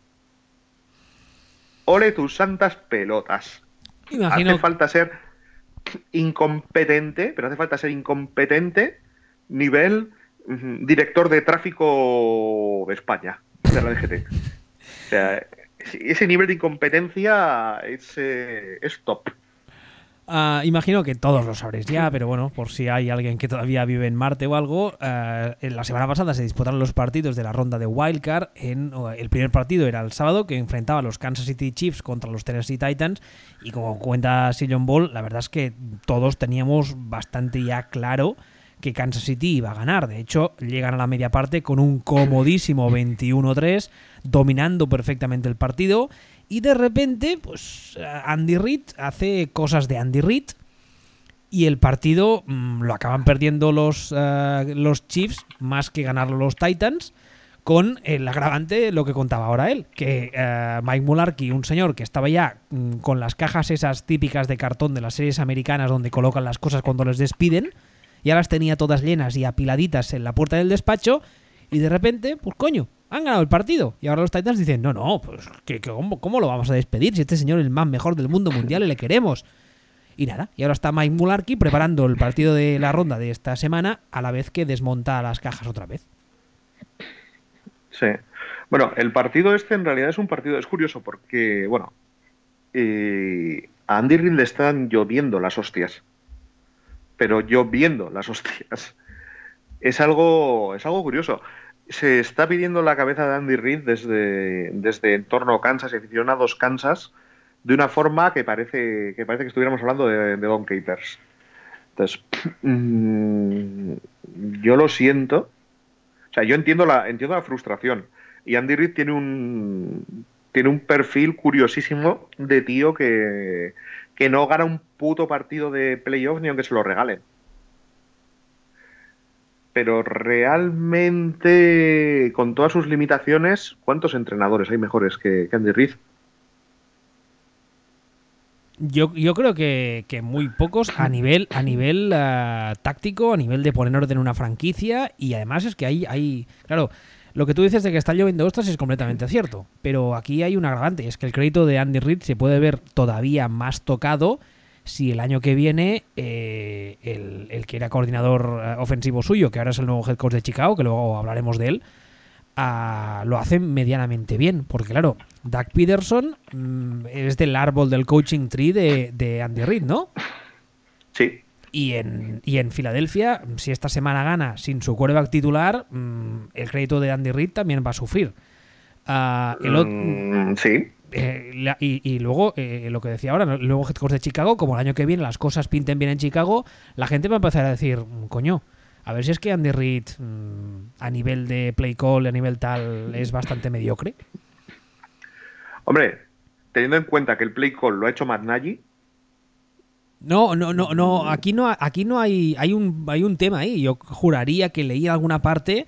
Ole tus santas pelotas. Hace falta ser incompetente, pero hace falta ser incompetente nivel director de tráfico de España, de la DGT. O sea, ese nivel de incompetencia es, eh, es top. Ah, imagino que todos lo sabréis ya, pero bueno, por si hay alguien que todavía vive en Marte o algo, eh, en la semana pasada se disputaron los partidos de la ronda de Wildcard. En, el primer partido era el sábado, que enfrentaba a los Kansas City Chiefs contra los Tennessee Titans. Y como cuenta Sillon Ball, la verdad es que todos teníamos bastante ya claro que Kansas City iba a ganar. De hecho, llegan a la media parte con un comodísimo 21-3, dominando perfectamente el partido. Y de repente, pues Andy Reid hace cosas de Andy Reid. Y el partido mm, lo acaban perdiendo los, eh, los Chiefs más que ganarlo los Titans. Con el agravante, lo que contaba ahora él, que eh, Mike Mularkey, un señor que estaba ya mm, con las cajas esas típicas de cartón de las series americanas donde colocan las cosas cuando les despiden, y ahora las tenía todas llenas y apiladitas en la puerta del despacho, y de repente, pues coño, han ganado el partido. Y ahora los Titans dicen, no, no, pues cómo, lo vamos a despedir si este señor es el más mejor del mundo mundial y le queremos? Y nada, y ahora está Mike Mularkey preparando el partido de la ronda de esta semana a la vez que desmonta las cajas otra vez. Sí. Bueno, el partido este en realidad es un partido, es curioso porque, bueno, eh, a Andy Reid le están lloviendo las hostias pero yo viendo las hostias. Es algo, es algo curioso. Se está pidiendo la cabeza de Andy Reid desde, desde en torno a Kansas y aficionados Kansas de una forma que parece que, parece que estuviéramos hablando de, Don Capers. Entonces, mm, yo lo siento. O sea, yo entiendo la, entiendo la frustración. Y Andy Reid tiene un, tiene un perfil curiosísimo de tío que, que no gana un puto partido de playoff ni aunque se lo regalen. Pero realmente, con todas sus limitaciones, ¿cuántos entrenadores hay mejores que, Andy Reid? Yo, yo, creo que, muy pocos a nivel, a nivel eh, táctico, a nivel de poner orden en una franquicia. Y además es que hay, hay. Claro, lo que tú dices de que está lloviendo ostras es completamente cierto, pero aquí hay un agravante, es que el crédito de Andy Reid se puede ver todavía más tocado si el año que viene eh, el, que era coordinador eh, ofensivo suyo, que ahora es el nuevo head coach de Chicago, que luego hablaremos de él, ah, lo hace medianamente bien, porque claro, Doug Peterson mm, es del árbol del coaching tree de, de Andy Reid, ¿no? Sí, y en, y en Filadelfia, si esta semana gana sin su quarterback titular, mm, el crédito de Andy Reid también va a sufrir. Ah, mm, sí. Eh, y, luego, eh, lo que decía ahora, luego head coach de Chicago, como el año que viene las cosas pinten bien en Chicago, la gente va a empezar a decir, mm, coño, a ver si es que Andy Reid a nivel de play call, a nivel tal, es bastante mediocre. Hombre, teniendo en cuenta que el play call lo ha hecho Matt Nagy, no, no, no, no. Aquí no, aquí no hay, hay un, hay un tema ahí. Yo juraría que leí alguna parte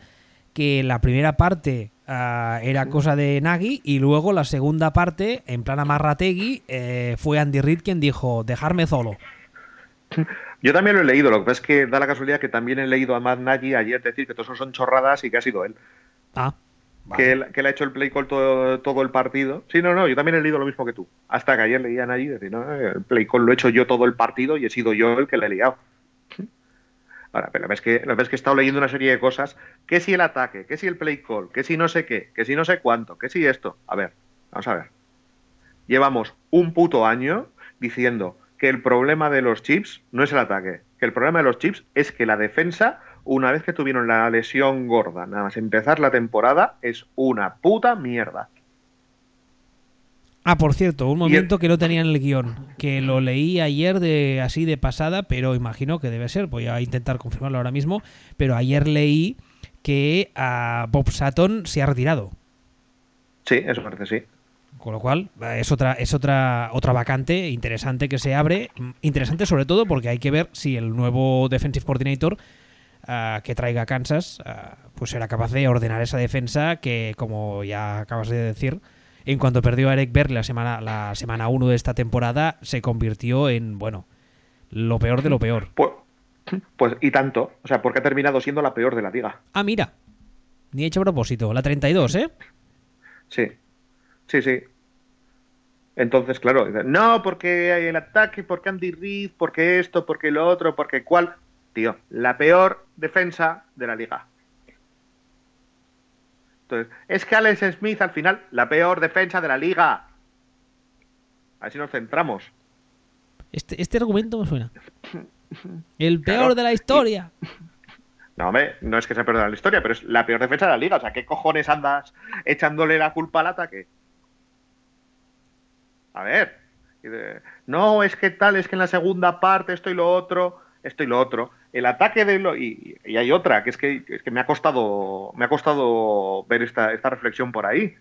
que la primera parte ah, era cosa de Nagy y luego la segunda parte, en plan Amarrategui, eh, fue Andy Reid quien dijo, dejarme solo. Yo también lo he leído, lo que pasa es que da la casualidad que también he leído a Matt Nagy ayer decir que todos son chorradas y que ha sido él. Ah. Que, él, que, ha hecho el play call todo, el partido. Sí, no, no, yo también he leído lo mismo que tú. Hasta que ayer leían allí decir, no, el play call lo he hecho yo todo el partido y he sido yo el que le he liado. Ahora, pero ves que, ves que he estado leyendo una serie de cosas, que si el ataque, que si el play call, que si no sé qué, que si no sé cuánto, que si esto. A ver, vamos a ver. Llevamos un puto año diciendo que el problema de los chips no es el ataque, que el problema de los chips es que la defensa una vez que tuvieron la lesión gorda, nada más empezar la temporada, es una puta mierda. Ah, por cierto, un momento que no tenía en el guion, que lo leí ayer de así de pasada, pero imagino que debe ser, voy a intentar confirmarlo ahora mismo, pero ayer leí que a Bob Sutton se ha retirado. Sí, eso parece sí. Con lo cual, es otra, es otra, otra vacante interesante que se abre. Interesante sobre todo porque hay que ver si el nuevo Defensive Coordinator ah, que traiga Kansas, ah, pues será capaz de ordenar esa defensa que, como ya acabas de decir, en cuanto perdió a Eric Berry la semana la semana 1 de esta temporada, se convirtió en, bueno, lo peor de lo peor. Pues, pues y tanto, o sea, porque ha terminado siendo la peor de la liga. Ah, mira, ni hecho a propósito, la 32, ¿eh? Sí, sí, sí. Entonces, claro, no, porque hay el ataque, porque Andy Reid, porque esto, porque lo otro, porque cuál. Tío, la peor defensa de la liga. Entonces, es que Alex Smith al final, la peor defensa de la liga. Así nos centramos. Este, este argumento me suena. El peor de la historia. No, hombre, no es que sea peor de la historia, pero es la peor defensa de la liga. O sea, ¿qué cojones andas echándole la culpa al ataque? A ver. No, es que tal, es que en la segunda parte esto y lo otro, esto y lo otro. El ataque de lo. Y, hay otra, que es que, es que me ha costado. Me ha costado ver esta, esta reflexión por ahí.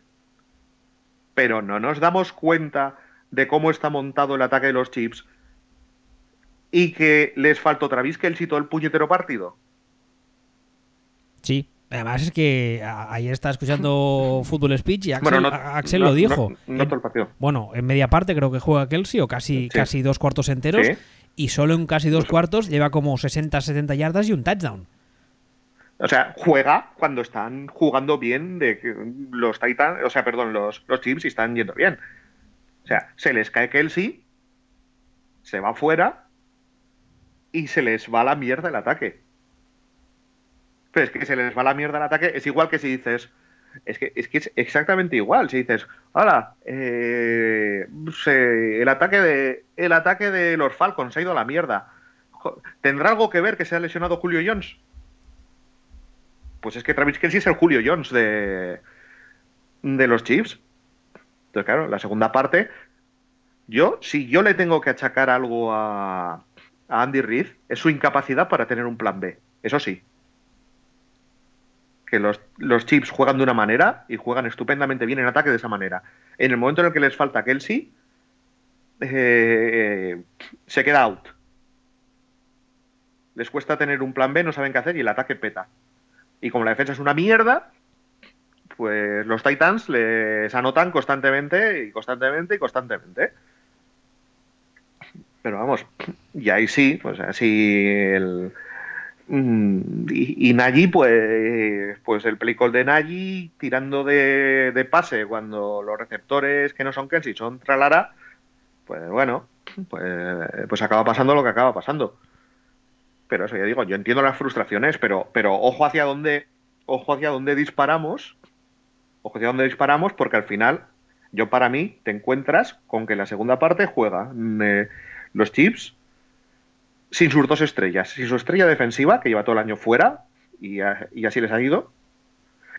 Pero no nos damos cuenta de cómo está montado el ataque de los chips y que les faltó que el todo el puñetero partido. Sí, Además es que ayer estaba escuchando Fútbol Speech y Axel, lo dijo. No, todo el partido. Bueno, en media parte creo que juega Kelsey o casi, casi dos cuartos enteros y solo en casi dos cuartos lleva como 60-70 yardas y un touchdown. O sea, juega cuando están jugando bien de los Titans, o sea, perdón, los, los Chiefs y están yendo bien. O sea, se les cae Kelsey, se va fuera y se les va la mierda el ataque. Pero es que se les va la mierda el ataque. Es igual que si dices. Es que es, que es exactamente igual. Si dices, hola, eh, el, ataque de, el ataque de los Falcons se ha ido a la mierda. ¿Tendrá algo que ver que se ha lesionado Julio Jones? Pues es que Travis Kelsey es el Julio Jones de, de los Chiefs. Entonces, claro, la segunda parte, yo, si yo le tengo que achacar algo a, a Andy Reid, es su incapacidad para tener un plan B. Eso sí que los, los chips juegan de una manera y juegan estupendamente bien en ataque de esa manera. En el momento en el que les falta Kelsey, eh, se queda out. Les cuesta tener un plan B, no saben qué hacer y el ataque peta. Y como la defensa es una mierda, pues los Titans les anotan constantemente y constantemente y constantemente. Pero vamos, y ahí sí, pues así el, Mm, y, y pues, pues el play de Nagy tirando de, pase cuando los receptores que no son Kelsey son Tralara, pues bueno, pues, pues acaba pasando lo que acaba pasando. Pero eso ya digo, yo entiendo las frustraciones, pero, pero ojo hacia dónde, ojo hacia dónde disparamos, ojo hacia dónde disparamos, porque al final, yo para mí, te encuentras con que la segunda parte juega eh, los chips sin sus dos estrellas, sin su estrella defensiva, que lleva todo el año fuera, y, así les ha ido,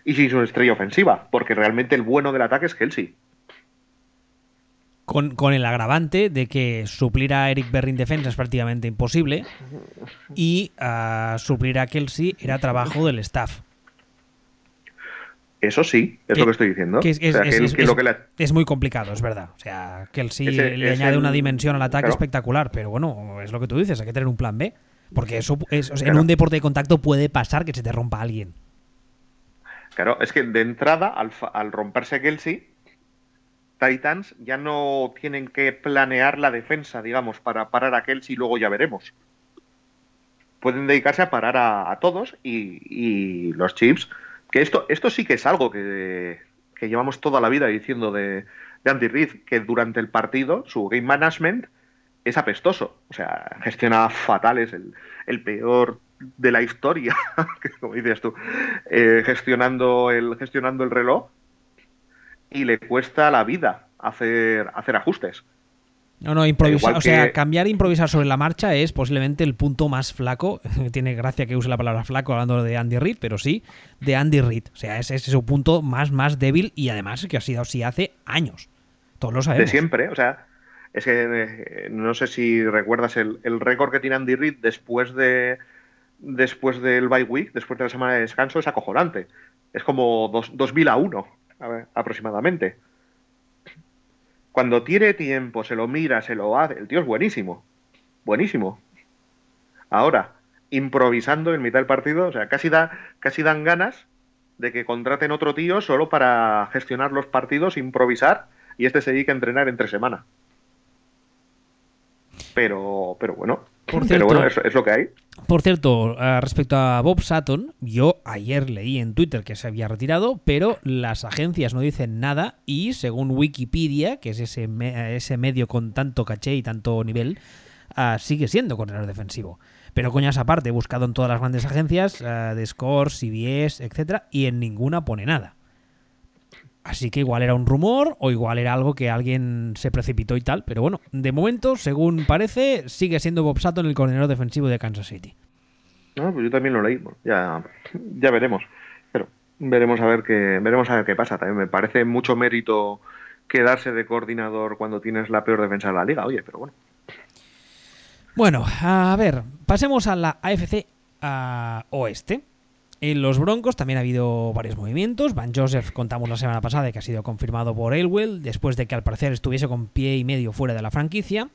y sin su estrella ofensiva, porque realmente el bueno del ataque es Kelsey. Con, el agravante de que suplir a Eric Berry en defensa es prácticamente imposible y uh, suplir a Kelsey era trabajo del staff. Eso sí, es lo que estoy diciendo. es, muy complicado, es verdad. O sea, que sí le añade una dimensión al ataque espectacular, pero bueno, es lo que tú dices, hay que tener un plan B. Porque eso en un deporte de contacto puede pasar que se te rompa alguien. Claro, es que de entrada, al, romperse Kelsey, Titans ya no tienen que planear la defensa, digamos, para parar a Kelsey y luego ya veremos. Pueden dedicarse a parar a, todos y, y los Chiefs que esto, esto sí que es algo que, llevamos toda la vida diciendo de, de Andy Reid, que durante el partido su game management es apestoso. O sea, gestiona fatal, es el, peor de la historia, como dices tú, eh, gestionando, el, gestionando el reloj y le cuesta la vida hacer, hacer ajustes. No, no, improvisar, o sea, cambiar e improvisar sobre la marcha es posiblemente el punto más flaco. Tiene gracia que use la palabra flaco hablando de Andy Reid, pero sí, de Andy Reid. O sea, ese es su punto más, más débil y además que ha sido así hace años. Todos lo sabemos. De siempre, o sea, es que eh, no sé si recuerdas el, récord que tiene Andy Reid después de después del bye week, después de la semana de descanso, es acojonante. Es como dos, 2000 a 1 aproximadamente. Cuando tiene tiempo, se lo mira, se lo hace. El tío es buenísimo. Buenísimo. Ahora, improvisando en mitad del partido. O sea, casi, da, casi dan ganas de que contraten otro tío solo para gestionar los partidos, improvisar y este se dedica a entrenar entre semana. Pero, pero bueno, pero bueno, es, lo que hay. Por cierto, respecto a Bob Sutton, yo ayer leí en Twitter que se había retirado, pero las agencias no dicen nada y según Wikipedia, que es ese, ese medio con tanto caché y tanto nivel, ah, sigue siendo corredor defensivo. Pero coñas aparte, he buscado en todas las grandes agencias Score, CBS, etcétera, y en ninguna pone nada. Así que igual era un rumor o igual era algo que alguien se precipitó y tal. Pero bueno, de momento, según parece, sigue siendo Bob Sutton el coordinador defensivo de Kansas City. No, pues yo también lo leí. ya, ya veremos. Pero veremos a ver qué, veremos a ver qué pasa. También me parece mucho mérito quedarse de coordinador cuando tienes la peor defensa de la liga. Oye, pero bueno. Bueno, a ver, pasemos a la AFC Oeste. En los Broncos también ha habido varios movimientos. Van Joseph contamos la semana pasada que ha sido confirmado por Elwell después de que al parecer estuviese con pie y medio fuera de la franquicia.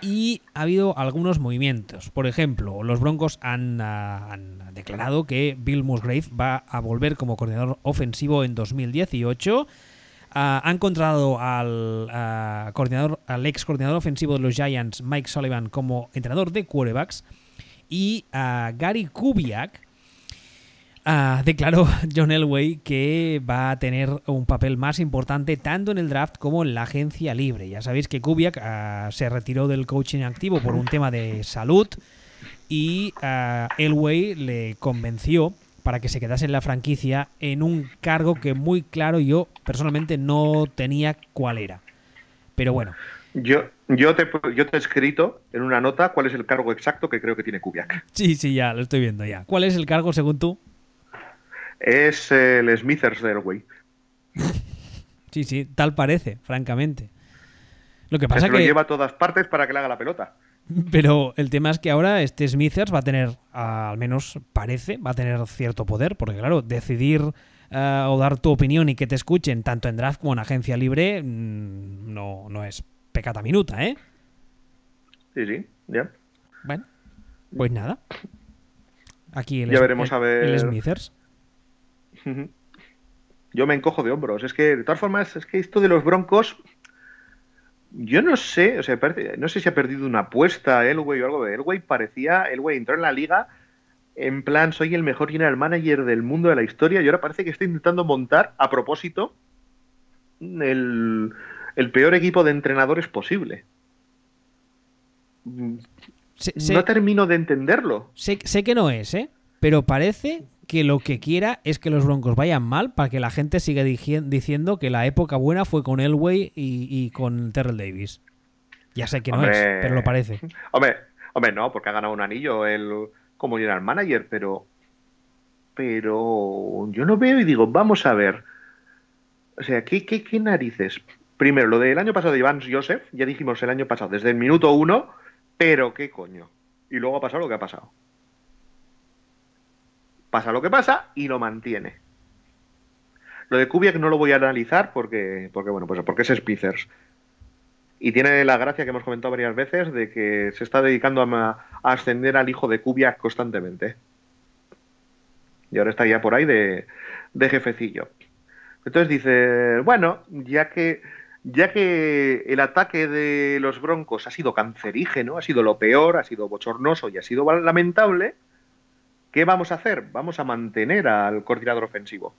Y ha habido algunos movimientos. Por ejemplo, los Broncos han, ah, declarado que Bill Musgrave va a volver como coordinador ofensivo en 2018. Ah, han contratado al, ah, coordinador, al ex coordinador ofensivo de los Giants, Mike Sullivan, como entrenador de quarterbacks. Y a Gary Kubiak Ah, declaró John Elway que va a tener un papel más importante tanto en el draft como en la agencia libre. Ya sabéis que Kubiak ah, se retiró del coaching activo por un tema de salud y uh, Elway le convenció para que se quedase en la franquicia en un cargo que muy claro yo personalmente no tenía cuál era. Pero bueno. Yo, yo, te, yo te he escrito en una nota cuál es el cargo exacto que creo que tiene Kubiak. Sí, sí, ya, lo estoy viendo ya. ¿Cuál es el cargo según tú? Es el Smithers del güey. sí, sí, tal parece, francamente. Lo que pasa es que lo lleva a todas partes para que le haga la pelota. Pero el tema es que ahora este Smithers va a tener, al menos parece, va a tener cierto poder, porque claro, decidir eh, o dar tu opinión y que te escuchen tanto en draft como en agencia libre mm, no, no es pecata minuta, ¿eh? Sí, sí, ya. Bueno, pues nada. Aquí el, ya veremos a ver... el Smithers. Yo me encojo de hombros. Es que, de todas formas, es que esto de los broncos, yo no sé, o sea, no sé si ha perdido una apuesta Elway o algo de Elway. Parecía, Elway entró en la liga en plan, soy el mejor general manager del mundo de la historia y ahora parece que está intentando montar, a propósito, el, peor equipo de entrenadores posible. no termino de entenderlo. Sé, sé que no es, ¿eh? Pero parece que lo que quiera es que los Broncos vayan mal para que la gente siga diciendo que la época buena fue con Elway y, con Terrell Davis. Ya sé que no es, pero lo parece. Hombre, hombre, no, porque ha ganado un anillo él como general manager, pero pero yo no veo y digo, vamos a ver. O sea, ¿qué, qué, qué narices? Primero, lo del año pasado de Iván Joseph, ya dijimos el año pasado, desde el minuto uno, pero qué coño. Y luego ha pasado lo que ha pasado pasa lo que pasa y lo mantiene. Lo de Kubiak no lo voy a analizar porque, porque bueno, pues porque es Spitzers. Y tiene la gracia que hemos comentado varias veces de que se está dedicando a, ascender al hijo de Kubiak constantemente. Y ahora está ya por ahí de, de jefecillo. Entonces dice, bueno, ya que ya que el ataque de los Broncos ha sido cancerígeno, ha sido lo peor, ha sido bochornoso y ha sido lamentable, ¿Qué vamos a hacer? Vamos a mantener al coordinador ofensivo.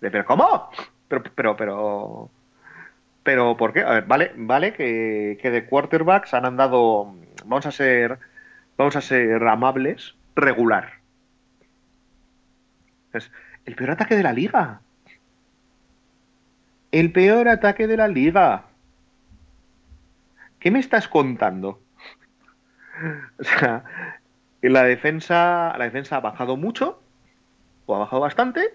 Pero ¿cómo? Pero, pero, pero, pero, ¿por qué? Vale, vale que, de quarterbacks han andado, vamos a ser, vamos a ser amables, regular. El peor ataque de la liga. El peor ataque de la liga. ¿Qué me estás contando? O sea, la defensa, la defensa ha bajado mucho, o ha bajado bastante,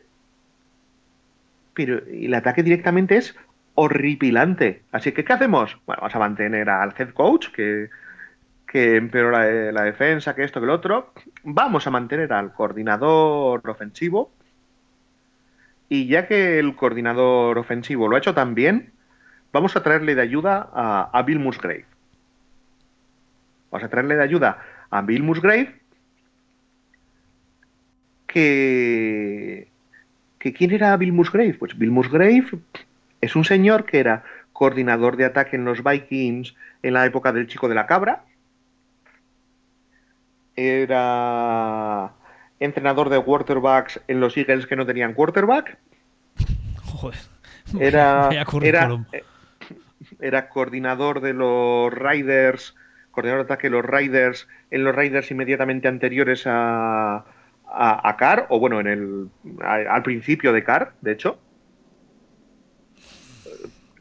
pero el ataque directamente es horripilante. Así que, ¿qué hacemos? Bueno, vamos a mantener al head coach, que, que empeoró la, defensa, que esto, que lo otro. Vamos a mantener al coordinador ofensivo. Y ya que el coordinador ofensivo lo ha hecho tan bien, vamos a traerle de ayuda a, a Bill Musgrave. Vamos a traerle de ayuda a Bill Musgrave que, que ¿quién era Bill Musgrave? Pues Bill Musgrave es un señor que era coordinador de ataque en los Vikings en la época del chico de la cabra. Era entrenador de quarterbacks en los Eagles que no tenían quarterback. Joder. Era, era, era coordinador de los Riders, coordinador de ataque de los Riders, en los Riders inmediatamente anteriores a, a, a Carr, o bueno, en el, a- al principio de Carr, de hecho.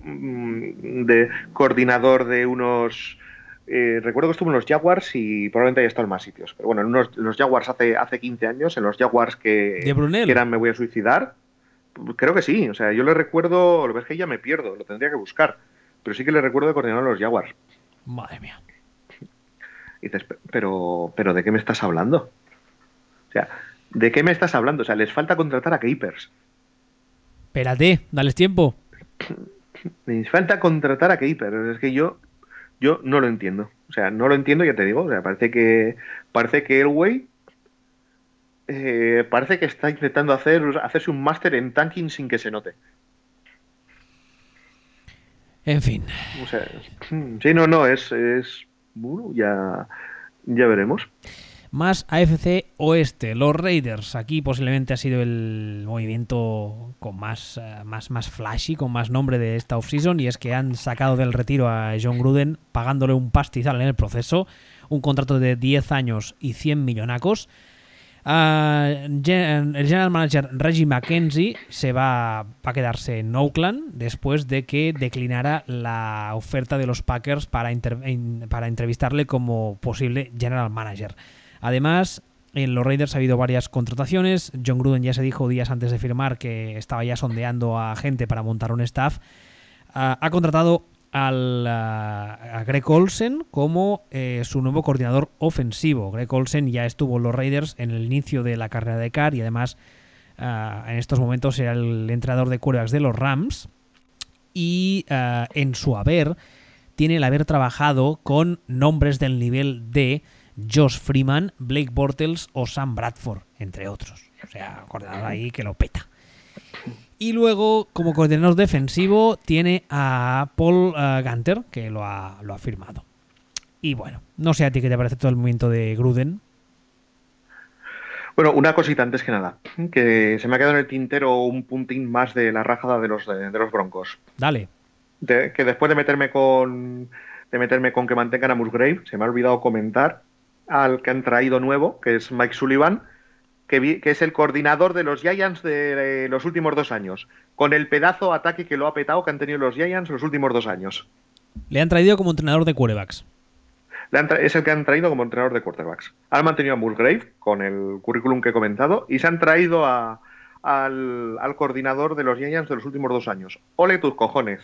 Mm, De coordinador de unos. eh, recuerdo que estuvo en los Jaguars y probablemente haya estado en más sitios. Pero bueno, en, unos- en los Jaguars hace, hace 15 años, en los Jaguars que, De que eran Me voy a suicidar. Creo que sí, o sea, yo le recuerdo, lo ves que ya me pierdo, lo tendría que buscar, pero sí que le recuerdo de coordinador de los Jaguars. Madre mía. Y dices, "Pe- pero, pero ¿de qué me estás hablando? O sea, ¿de qué me estás hablando? O sea, les falta contratar a Keepers. Espérate, dales tiempo. Les falta contratar a Keepers. Es que yo, yo no lo entiendo. O sea, no lo entiendo, ya te digo. O sea, parece que, parece que Elway eh, parece que está intentando hacer, hacerse un máster en tanking sin que se note. En fin. O sea, sí, no, no, es, es bueno, ya, ya veremos. Más AFC Oeste, los Raiders. Aquí posiblemente ha sido el movimiento con más, eh, más, más flashy, con más nombre de esta offseason. Y es que han sacado del retiro a John Gruden pagándole un pastizal en el proceso. Un contrato de 10 años y 100 millonacos. Ah, el general manager Reggie McKenzie se va, a quedarse en Oakland después de que declinara la oferta de los Packers para, para entrevistarle como posible general manager. Además, en los Raiders ha habido varias contrataciones. John Gruden ya se dijo días antes de firmar que estaba ya sondeando a gente para montar un staff. Ha contratado a Greg Olsen como eh, su nuevo coordinador ofensivo. Greg Olsen ya estuvo en los Raiders en el inicio de la carrera de Carr y además ah, en estos momentos será el entrenador de quarterbacks de los Rams. Y ah, en su haber tiene el haber trabajado con nombres del nivel de Josh Freeman, Blake Bortles o Sam Bradford, entre otros. O sea, coordinador ahí que lo peta. Y luego, como coordinador defensivo, tiene a Paul eh, Gunter, que lo ha, lo ha firmado. Y bueno, no sé a ti qué te parece todo el movimiento de Gruden. Bueno, una cosita antes que nada, que se me ha quedado en el tintero un puntín más de la rajada de los, de, de los Broncos. Dale. De- que después de meterme con de meterme con que mantengan a Musgrave, se me ha olvidado comentar al que han traído nuevo, que es Mike Sullivan, que, vi- que es el coordinador de los Giants de los últimos dos años, con el pedazo ataque que lo ha petado que han tenido los Giants los últimos dos años. Le han traído como entrenador de quarterbacks. Le han tra- es el que han traído como entrenador de quarterbacks. Han mantenido a Musgrave con el currículum que he comentado y se han traído a- al, al coordinador de los Giants de los últimos dos años. Ole tus cojones.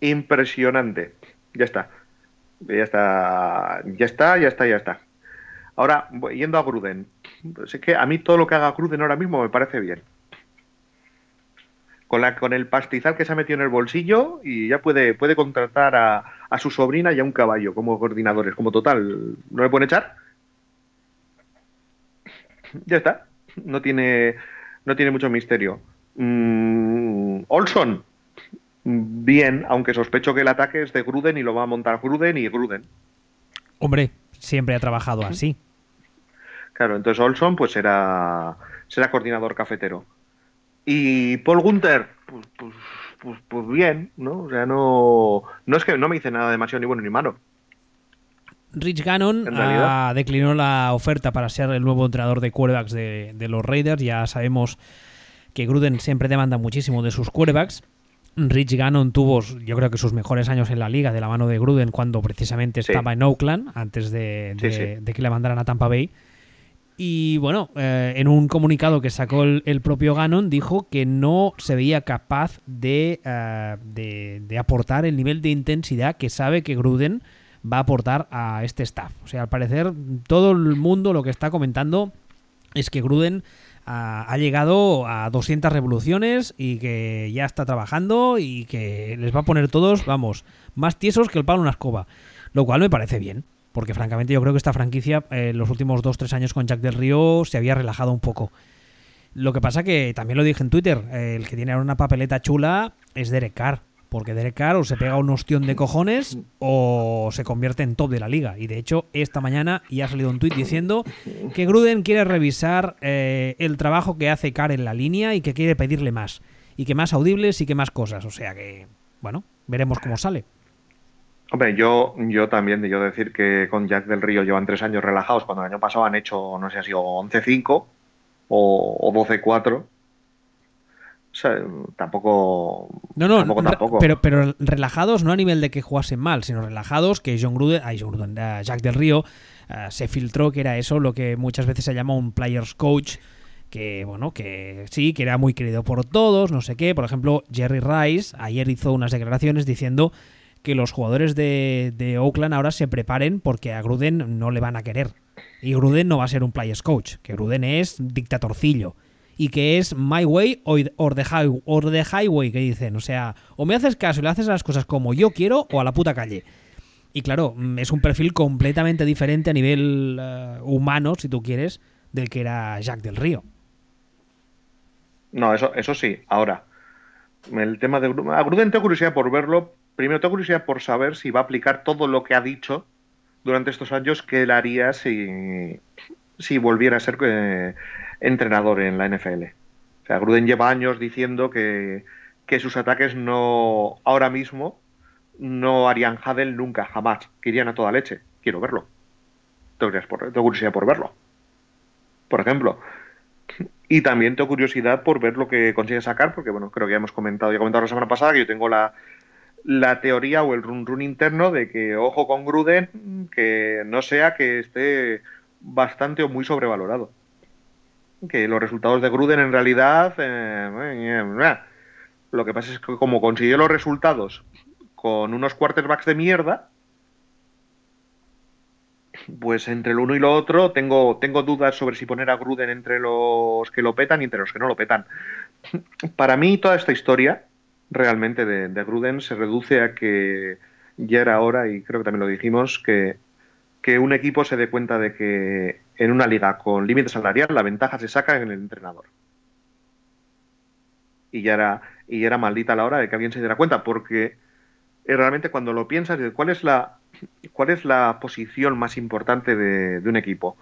Impresionante. Ya está. Ya está. Ya está, ya está, ya está. Ahora, yendo a Gruden. Pues es que a mí todo lo que haga Gruden ahora mismo me parece bien. Con, la, con el pastizal que se ha metido en el bolsillo y ya puede, puede contratar a, a su sobrina y a un caballo como coordinadores. Como total, ¿no le pueden echar? Ya está. No tiene, no tiene mucho misterio. Mm, Olson, bien, aunque sospecho que el ataque es de Gruden y lo va a montar Gruden y Gruden. Hombre, siempre ha trabajado así. Claro, entonces Olson pues será, será coordinador cafetero. Y Paul Gunther, pues, pues, pues, pues bien, ¿no? O sea, no, no es que no me dice nada demasiado ni bueno ni malo. Rich Gannon ah, declinó la oferta para ser el nuevo entrenador de quarterbacks de, de los Raiders. Ya sabemos que Gruden siempre demanda muchísimo de sus quarterbacks. Rich Gannon tuvo, yo creo que sus mejores años en la liga de la mano de Gruden cuando precisamente Sí. estaba en Oakland, antes de, de- sí. de que le mandaran a Tampa Bay. Y bueno, eh, en un comunicado que sacó el, el propio Gannon, dijo que no se veía capaz de, eh, de, de aportar el nivel de intensidad que sabe que Gruden va a aportar a este staff. O sea, al parecer, todo el mundo lo que está comentando es que Gruden ha llegado a 200 revoluciones y que ya está trabajando y que les va a poner todos, vamos, más tiesos que el palo en una escoba. Lo cual me parece bien. Porque francamente yo creo que esta franquicia en los últimos 2-3 años con Jack del Río se había relajado un poco. Lo que pasa que también lo dije en Twitter, el que tiene ahora una papeleta chula es Derek Carr. Porque Derek Carr o se pega un ostión de cojones o se convierte en top de la liga. Y de hecho, esta mañana ya ha salido un tuit diciendo que Gruden quiere revisar eh, el trabajo que hace Carr en la línea y que quiere pedirle más. Y que más audibles y que más cosas. O sea que, bueno, veremos cómo sale. Hombre, yo, yo también, yo decir que con Jack del Río llevan tres años relajados, cuando el año pasado han hecho, no sé, ha sido 11-5 o, o 12-4 o sea, tampoco. No, no, tampoco, Pero, pero relajados no a nivel de que jugasen mal, sino relajados que John Gruden, ay, John Gruden, uh, Jack del Río uh, se filtró que era eso, lo que muchas veces se llama un player's coach. Que bueno, que sí, que era muy querido por todos, no sé qué. Por ejemplo, Jerry Rice ayer hizo unas declaraciones diciendo que los jugadores de, de Oakland ahora se preparen porque a Gruden no le van a querer. Y Gruden no va a ser un player's coach, que Gruden es dictatorcillo y que es My Way or the, Highway, que dicen. O sea, o me haces caso y le haces las cosas como yo quiero o a la puta calle. Y claro, mm, es un perfil completamente diferente a nivel eh, humano, si tú quieres, del que era Jack del Río. No, eso, eso sí. Ahora, el tema de a Gruden tengo curiosidad por verlo. Primero tengo curiosidad por saber si va a aplicar todo lo que ha dicho durante estos años que él haría si, si volviera a ser eh, entrenador en la NFL. O sea, Gruden lleva años diciendo que, sus ataques no, ahora mismo, no harían Hadel nunca, jamás, que irían a toda leche. Quiero verlo. Tengo curiosidad por verlo. Por ejemplo. Y también tengo curiosidad por ver lo que consigue sacar, porque bueno, creo que ya hemos comentado, ya comentado la semana pasada que yo tengo la, la teoría o el run run interno de que ojo con Gruden, que no sea que esté bastante o muy sobrevalorado que los resultados de Gruden en realidad... Eh, lo que pasa es que como consiguió los resultados con unos quarterbacks de mierda, pues entre el uno y lo otro tengo, tengo dudas sobre si poner a Gruden entre los que lo petan y entre los que no lo petan. Para mí toda esta historia realmente de, de Gruden se reduce a que ya era hora, y creo que también lo dijimos, que que un equipo se dé cuenta de que en una liga con límite salarial la ventaja se saca en el entrenador. Y ya era, y era maldita la hora de que alguien se diera cuenta, porque eh, realmente cuando lo piensas, ¿cuál es la, cuál es la posición más importante de, un equipo?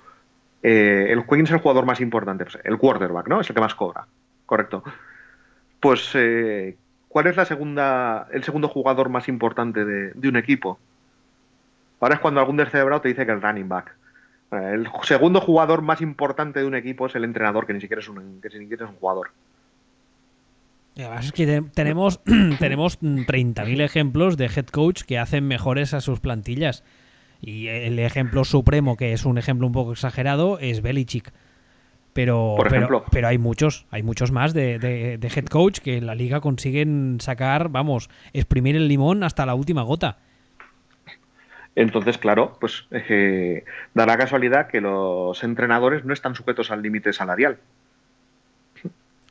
Eh, el, ¿Quién es el jugador más importante? Pues el quarterback, ¿no? Es el que más cobra. Correcto. Pues, eh, ¿cuál es la segunda, el segundo jugador más importante de un equipo? Ahora es cuando algún descerebrado te dice que el running back. El segundo jugador más importante de un equipo es el entrenador, que ni siquiera es un, que ni siquiera es un jugador. Y además es que tenemos, tenemos 30.000 ejemplos de head coach que hacen mejores a sus plantillas. Y el ejemplo supremo, que es un ejemplo un poco exagerado, es Belichick. Pero, pero, pero, hay muchos, hay muchos más de, de, head coach que en la liga consiguen sacar, vamos, exprimir el limón hasta la última gota. Entonces, claro, pues eh, da la casualidad que los entrenadores no están sujetos al límite salarial.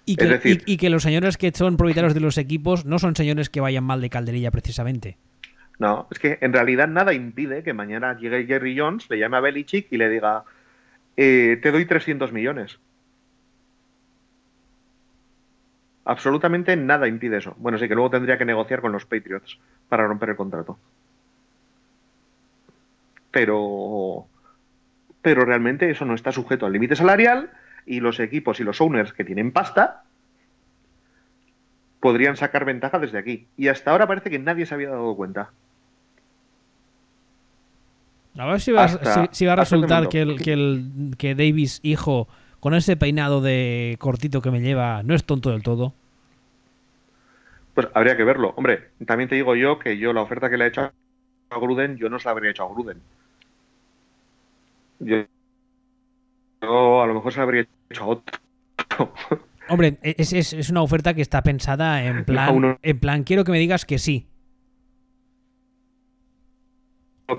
Y que, y, que, los señores que son propietarios de los equipos no son señores que vayan mal de calderilla precisamente. No, es que en realidad nada impide que mañana llegue Jerry Jones, le llame a Belichick y le diga, eh, te doy 300 millones. Absolutamente nada impide eso. Bueno, sí que luego tendría que negociar con los Patriots para romper el contrato pero, pero realmente eso no está sujeto al límite salarial y los equipos y los owners que tienen pasta podrían sacar ventaja desde aquí. Y hasta ahora parece que nadie se había dado cuenta. A ver si va, si, va a resultar que, el, que, el, que Davis, hijo, con ese peinado de cortito que me lleva, no es tonto del todo. Pues habría que verlo. Hombre, también te digo yo que yo la oferta que le he hecho a Gruden, yo no se la habría hecho a Gruden. Yo, a lo mejor se habría hecho a otro. Hombre, es, es, una oferta que está pensada en plan, en plan, quiero que me digas que sí.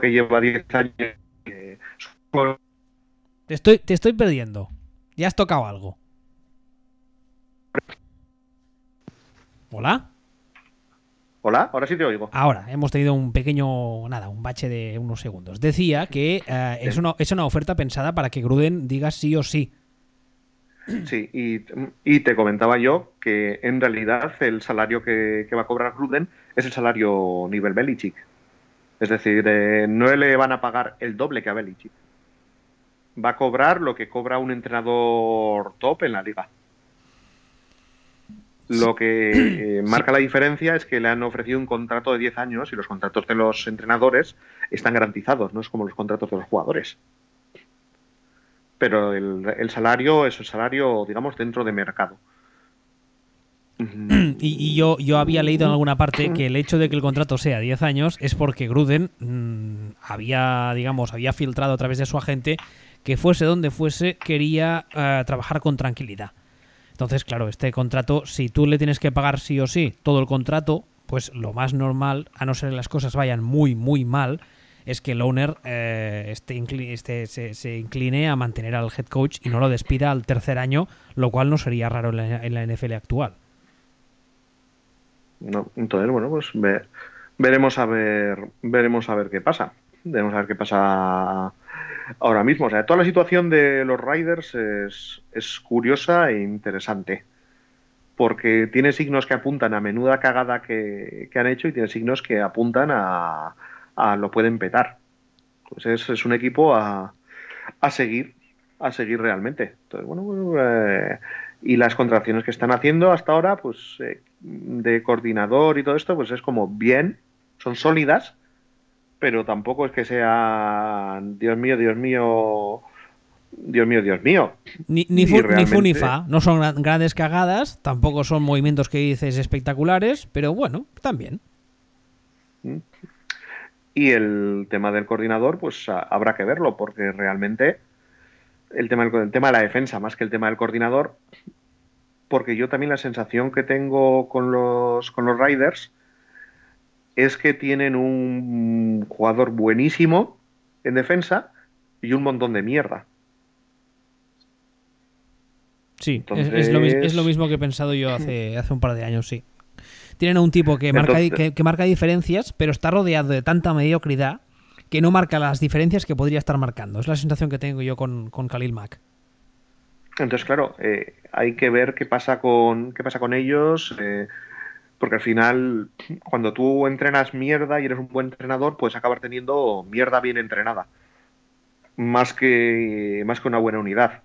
Que lleva 10 años. Te estoy, te estoy perdiendo. Ya has tocado algo. ¿Hola? Hola, ahora sí te oigo. Ahora, hemos tenido un pequeño, nada, un bache de unos segundos. Decía que eh, es, una, es una oferta pensada para que Gruden diga sí o sí. Sí, y, te comentaba yo que en realidad el salario que, va a cobrar Gruden es el salario nivel Belichick. Es decir, eh, no le van a pagar el doble que a Belichick. Va a cobrar lo que cobra un entrenador top en la liga. Lo que eh, marca la diferencia es que le han ofrecido un contrato de 10 años y los contratos de los entrenadores están garantizados, no es como los contratos de los jugadores. Pero el, salario es un salario, digamos, dentro de mercado. Y, yo, yo había leído en alguna parte que el hecho de que el contrato sea 10 años es porque Gruden mm, había, digamos, había filtrado a través de su agente que fuese donde fuese, quería eh, trabajar con tranquilidad. Entonces, claro, este contrato, si tú le tienes que pagar sí o sí todo el contrato, pues lo más normal, a no ser que las cosas vayan muy, muy mal, es que el owner eh, este, este se, incline a mantener al head coach y no lo despida al tercer año, lo cual no sería raro en la, NFL actual. No, entonces, bueno, pues veremos a ver, veremos a ver qué pasa. Veremos a ver qué pasa ahora mismo. O sea, toda la situación de los Riders es, curiosa e interesante. Porque tiene signos que apuntan a menuda cagada que, han hecho y tiene signos que apuntan a, lo pueden petar. Pues es, un equipo a, seguir, a seguir realmente. Entonces, bueno, eh, y las contracciones que están haciendo hasta ahora, pues eh, de coordinador y todo esto, pues es como bien, son sólidas, pero tampoco es que sea, Dios mío, Dios mío, Dios mío, Dios mío. Ni, ni, fu, ni, fa, no son grandes cagadas, tampoco son movimientos que dices espectaculares, pero bueno, también. Mm. Y el tema del coordinador, pues habrá que verlo, porque realmente el tema, el tema de la defensa, más que el tema del coordinador, porque yo también la sensación que tengo con los, con los Riders es que tienen un jugador buenísimo en defensa y un montón de mierda. Sí, es, lo, mismo que he pensado yo hace, hace un par de años, sí. Tienen un tipo que marca, que, marca diferencias, pero está rodeado de tanta mediocridad que no marca las diferencias que podría estar marcando. Es la sensación que tengo yo con, con Khalil Mack. Entonces, claro, eh, hay que ver qué pasa con, qué pasa con ellos. Eh, porque al final, cuando tú entrenas mierda y eres un buen entrenador, puedes acabar teniendo mierda bien entrenada. Más que, más que una buena unidad.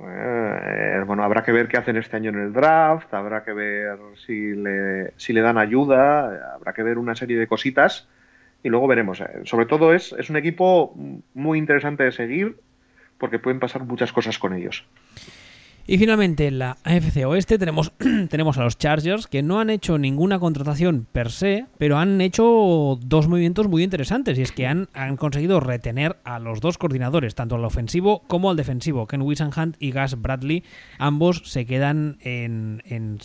Eh, bueno, habrá que ver qué hacen este año en el draft, habrá que ver si le, si le dan ayuda, habrá que ver una serie de cositas y luego veremos. Eh, sobre todo es, es un equipo muy interesante de seguir porque pueden pasar muchas cosas con ellos. Y finalmente en la AFC Oeste tenemos, tenemos a los Chargers que no han hecho ninguna contratación per se, pero han hecho dos movimientos muy interesantes y es que han, han conseguido retener a los dos coordinadores, tanto al ofensivo como al defensivo, Ken Whisenhunt y Gus Bradley, ambos se quedan en, en,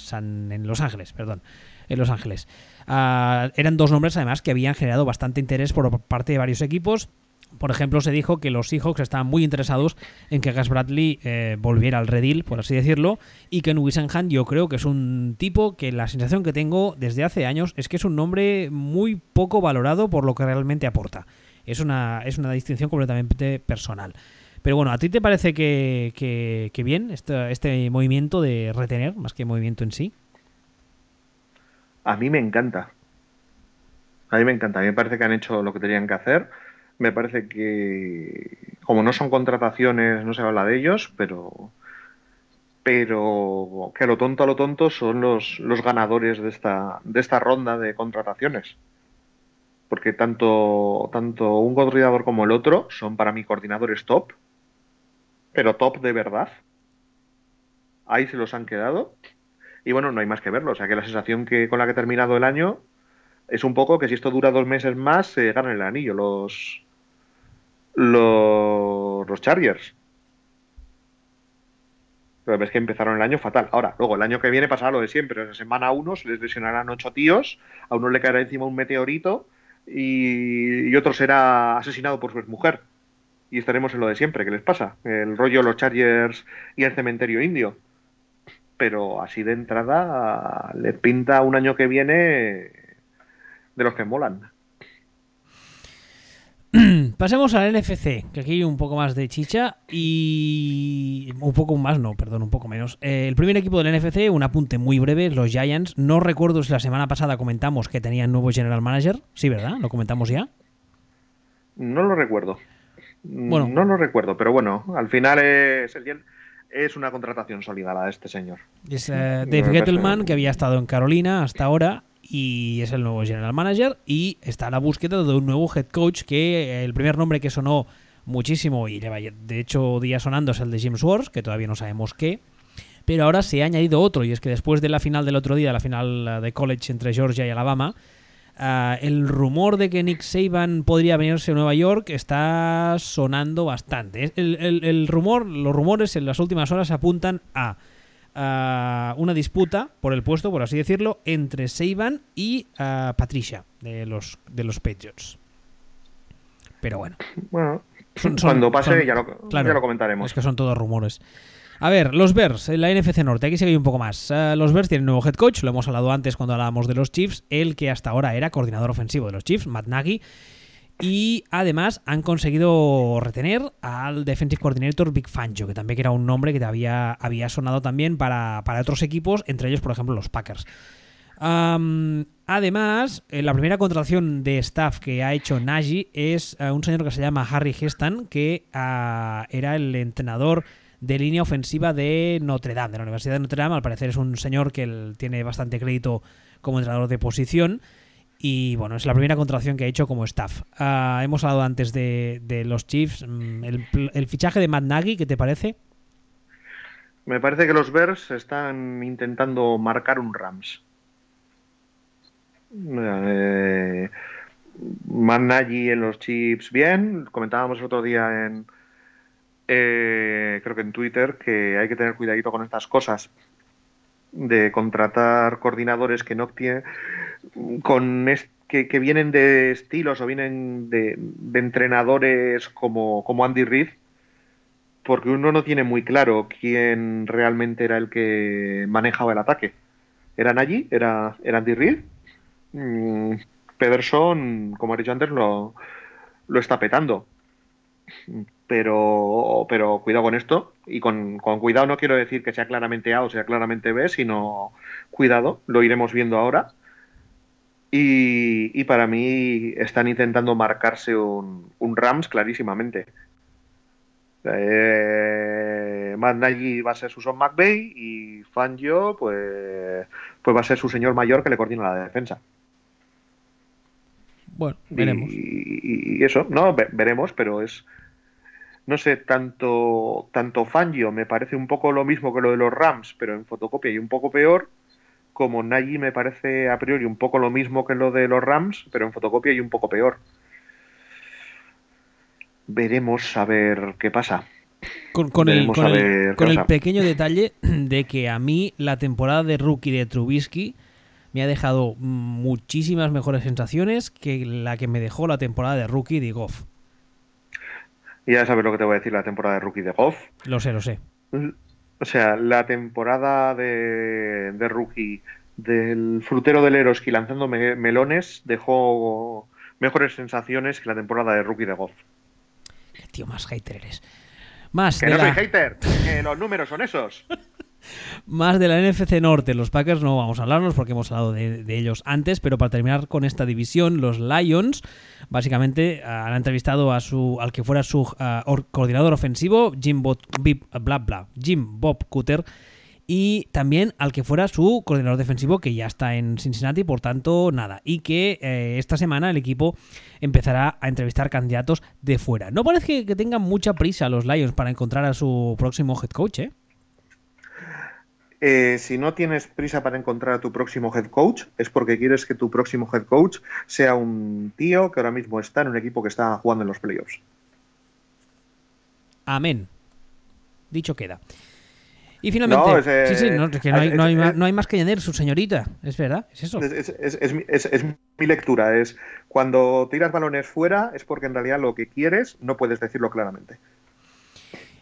en Los Ángeles, perdón, en Los Ángeles. Ah, eran dos nombres además que habían generado bastante interés por parte de varios equipos por ejemplo, se dijo que los Seahawks estaban muy interesados en que Gas Bradley eh, volviera al redil, por así decirlo, y que en Wisenhand yo creo que es un tipo que la sensación que tengo desde hace años es que es un nombre muy poco valorado por lo que realmente aporta. Es una, es una distinción completamente personal. Pero bueno, ¿a ti te parece que, que, bien este, este movimiento de retener, más que movimiento en sí? A mí me encanta. A mí me encanta. A mí me parece que han hecho lo que tenían que hacer me parece que, como no son contrataciones, no se habla de ellos, pero pero que a lo tonto a lo tonto son los, los ganadores de esta, de esta ronda de contrataciones. Porque tanto, tanto un coordinador como el otro son para mí coordinadores top, pero top de verdad. Ahí se los han quedado. Y bueno, no hay más que verlo. O sea que la sensación que con la que he terminado el año es un poco que si esto dura dos meses más, se ganan el anillo los, los, los Chargers. Pero ves que empezaron el año fatal. Ahora, luego, el año que viene pasará lo de siempre. En la semana uno se les lesionarán ocho tíos, a uno le caerá encima un meteorito y, otro será asesinado por su mujer. Y estaremos en lo de siempre. ¿Qué les pasa? El rollo los Chargers y el cementerio indio. pero así de entrada le pinta un año que viene de los que molan. Pasemos al NFC, que aquí hay un poco más de chicha y un poco más, no, perdón, un poco menos. Eh, el primer equipo del NFC, un apunte muy breve, los Giants. No recuerdo si la semana pasada comentamos que tenían nuevo general manager. Sí, ¿verdad? ¿Lo comentamos ya? No lo recuerdo. Bueno, no lo recuerdo, pero bueno, al final es, es una contratación sólida la de este señor. Es eh, Dave Gettleman, que había estado en Carolina hasta ahora y es el nuevo general manager y está a la búsqueda de un nuevo head coach que eh, el primer nombre que sonó muchísimo y lleva de hecho día sonando es el de James Wars, que todavía no sabemos qué. Pero ahora se ha añadido otro y es que después de la final del otro día, la final eh, de college entre Georgia y Alabama, eh, el rumor de que Nick Saban podría venirse a Nueva York está sonando bastante. el rumor, los rumores en las últimas horas apuntan a una disputa por el puesto, por así decirlo, entre Saban y Patricia de los, de los Patriots. Pero bueno. Bueno, cuando pase ya, lo, comentaremos. Es que son todos rumores. A ver, los Bears, en la NFC Norte, aquí se ve un poco más. Eh, los Bears tienen un nuevo head coach, lo hemos hablado antes cuando hablábamos de los Chiefs, el que hasta ahora era coordinador ofensivo de los Chiefs, Matt Nagy, y además han conseguido retener al defensive coordinator Big Fangio, que también era un nombre que había, había sonado también para, otros equipos, entre ellos, por ejemplo, los Packers. además, eh, la primera contratación de staff que ha hecho Nagy es eh, un señor que se llama Harry Heston, que ah, era el entrenador de línea ofensiva de Notre Dame, de la Universidad de Notre Dame. Al parecer es un señor que tiene bastante crédito como entrenador de posición. Y bueno, es la primera contratación que ha hecho como staff. Ah, hemos hablado antes de, los Chiefs. Mm, el, fichaje de Matt Nagy, ¿qué te parece? Me parece que los Bears están intentando marcar un Rams. Eh, Matt Nagy en los Chiefs, bien. Comentábamos el otro día en. Eh, creo que en Twitter que hay que tener cuidadito con estas cosas de contratar coordinadores que no tienen con que, vienen de estilos o vienen de, entrenadores como, como Andy Reid, porque uno no tiene muy claro quién realmente era el que manejaba el ataque. ¿Eran allí? ¿Era, era Andy Reid? Mm, Pederson, como ha dicho antes, lo, lo está petando. Pero, pero cuidado con esto. Y con, cuidado no quiero decir que sea claramente A o sea claramente B, sino cuidado, lo iremos viendo ahora. Y, para mí están intentando marcarse un, Rams clarísimamente. Eh, Matt va a ser su Son McVeigh y Fangio pues, pues va a ser su señor mayor que le coordina la defensa. Bueno, veremos. Y, eso, no, veremos, pero es, no sé, tanto, tanto Fangio me parece un poco lo mismo que lo de los Rams, pero en fotocopia y un poco peor como Nagy me parece a priori un poco lo mismo que lo de los Rams, pero en fotocopia y un poco peor. Veremos a ver qué pasa. Con, el, el, pequeño detalle de que a mí la temporada de rookie de Trubisky me ha dejado muchísimas mejores sensaciones que la que me dejó la temporada de rookie de Goff. Y ya sabes lo que te voy a decir la temporada de rookie de Goff. Lo sé, lo sé. O sea, la temporada de, rookie del frutero del Eroski lanzando melones dejó mejores sensaciones que la temporada de rookie de Goff. Qué tío más hater eres. Más que no soy hater, que los números son esos. Más de la NFC Norte, los Packers no vamos a hablarnos porque hemos hablado de, ellos antes, pero para terminar con esta división, los Lions básicamente han entrevistado a su, al que fuera su uh, coordinador ofensivo, Jim Bob, bla, bla, Jim Bob Cutter, y también al que fuera su coordinador defensivo, que ya está en Cincinnati, por tanto, nada. Y que eh, esta semana el equipo empezará a entrevistar candidatos de fuera. No parece que, que tengan mucha prisa los Lions para encontrar a su próximo head coach, ¿eh? Eh, si no tienes prisa para encontrar a tu próximo head coach, es porque quieres que tu próximo head coach sea un tío que ahora mismo está en un equipo que está jugando en los playoffs. Amén. Dicho queda. Y finalmente, no, sí, sí, no, que no, hay, no, hay, no, hay, más que añadir, su señorita, es verdad, es eso. Es, es, mi lectura, es cuando tiras balones fuera es porque en realidad lo que quieres no puedes decirlo claramente.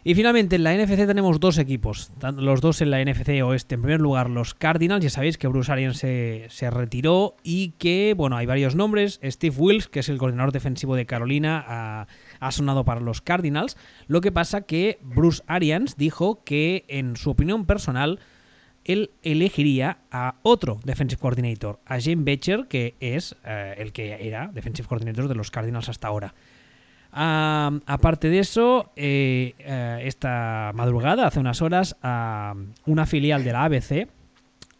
Y finalmente en la NFC tenemos dos equipos, los dos en la NFC oeste. En primer lugar, los Cardinals, ya sabéis que Bruce Arians se, retiró y que, bueno, hay varios nombres. Steve Wills, que es el coordinador defensivo de Carolina, ha, sonado para los Cardinals. Lo que pasa que Bruce Arians dijo que, en su opinión personal, él elegiría a otro defensive coordinator, a Jim Becher, que es eh, el que era defensive coordinator de los Cardinals hasta ahora aparte de eso, eh, eh, esta madrugada, hace unas horas, una filial de la ABC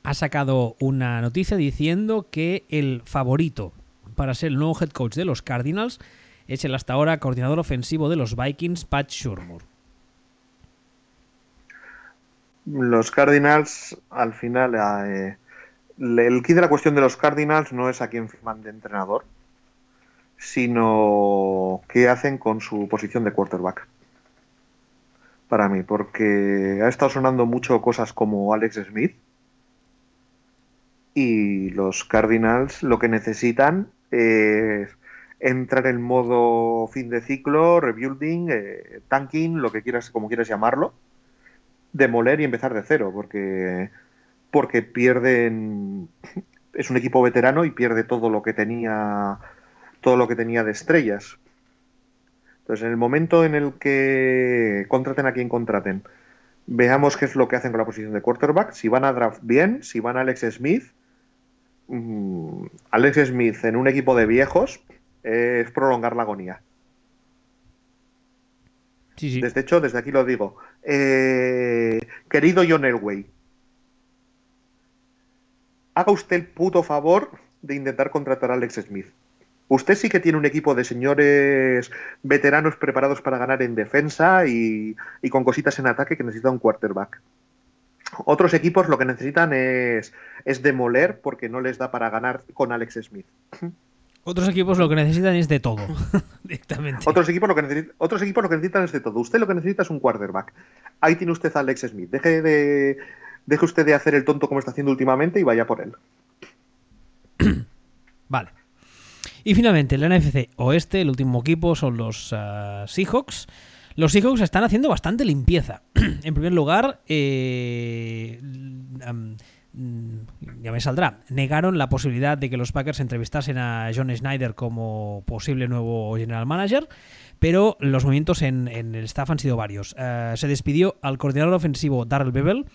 ha sacado una noticia diciendo que el favorito para ser el nuevo head coach de los Cardinals es el hasta ahora coordinador ofensivo de los Vikings, Pat Shurmur. Los Cardinals, al final, eh, el kit de la cuestión de los Cardinals no es a quién firman de entrenador, sino qué hacen con su posición de quarterback. Para mí, porque ha estado sonando mucho cosas como Alex Smith y los Cardinals lo que necesitan es entrar en modo fin de ciclo, rebuilding, eh, tanking, lo que quieras, como quieras llamarlo, demoler y empezar de cero, porque porque pierden es un equipo veterano y pierde todo lo que tenía todo lo que tenía de estrellas. Entonces, en el momento en el que contraten a quien contraten, veamos qué es lo que hacen con la posición de quarterback, si van a draft bien, si van a Alex Smith. Mm, Alex Smith en un equipo de viejos es prolongar la agonía. Desde hecho, desde aquí lo digo. Eh, querido John Elway, haga usted el puto favor de intentar contratar a Alex Smith. Usted sí que tiene un equipo de señores veteranos preparados para ganar en defensa y, con cositas en ataque que necesita un quarterback. Otros equipos lo que necesitan es, es demoler porque no les da para ganar con Alex Smith. Otros equipos lo que necesitan es de todo, directamente. Otros equipos, lo que otros equipos lo que necesitan es de todo. Usted lo que necesita es un quarterback. Ahí tiene usted a Alex Smith. Deje de, deje usted de hacer el tonto como está haciendo últimamente y vaya por él. vale. Y finalmente, en la NFC Oeste, el último equipo son los ah, Seahawks. Los Seahawks están haciendo bastante limpieza. en primer lugar, eh, ya me saldrá, negaron la posibilidad de que los Packers entrevistasen a John Snyder como posible nuevo general manager, pero los movimientos en, el staff han sido varios. Ah, se despidió al coordinador ofensivo Darrell Bevel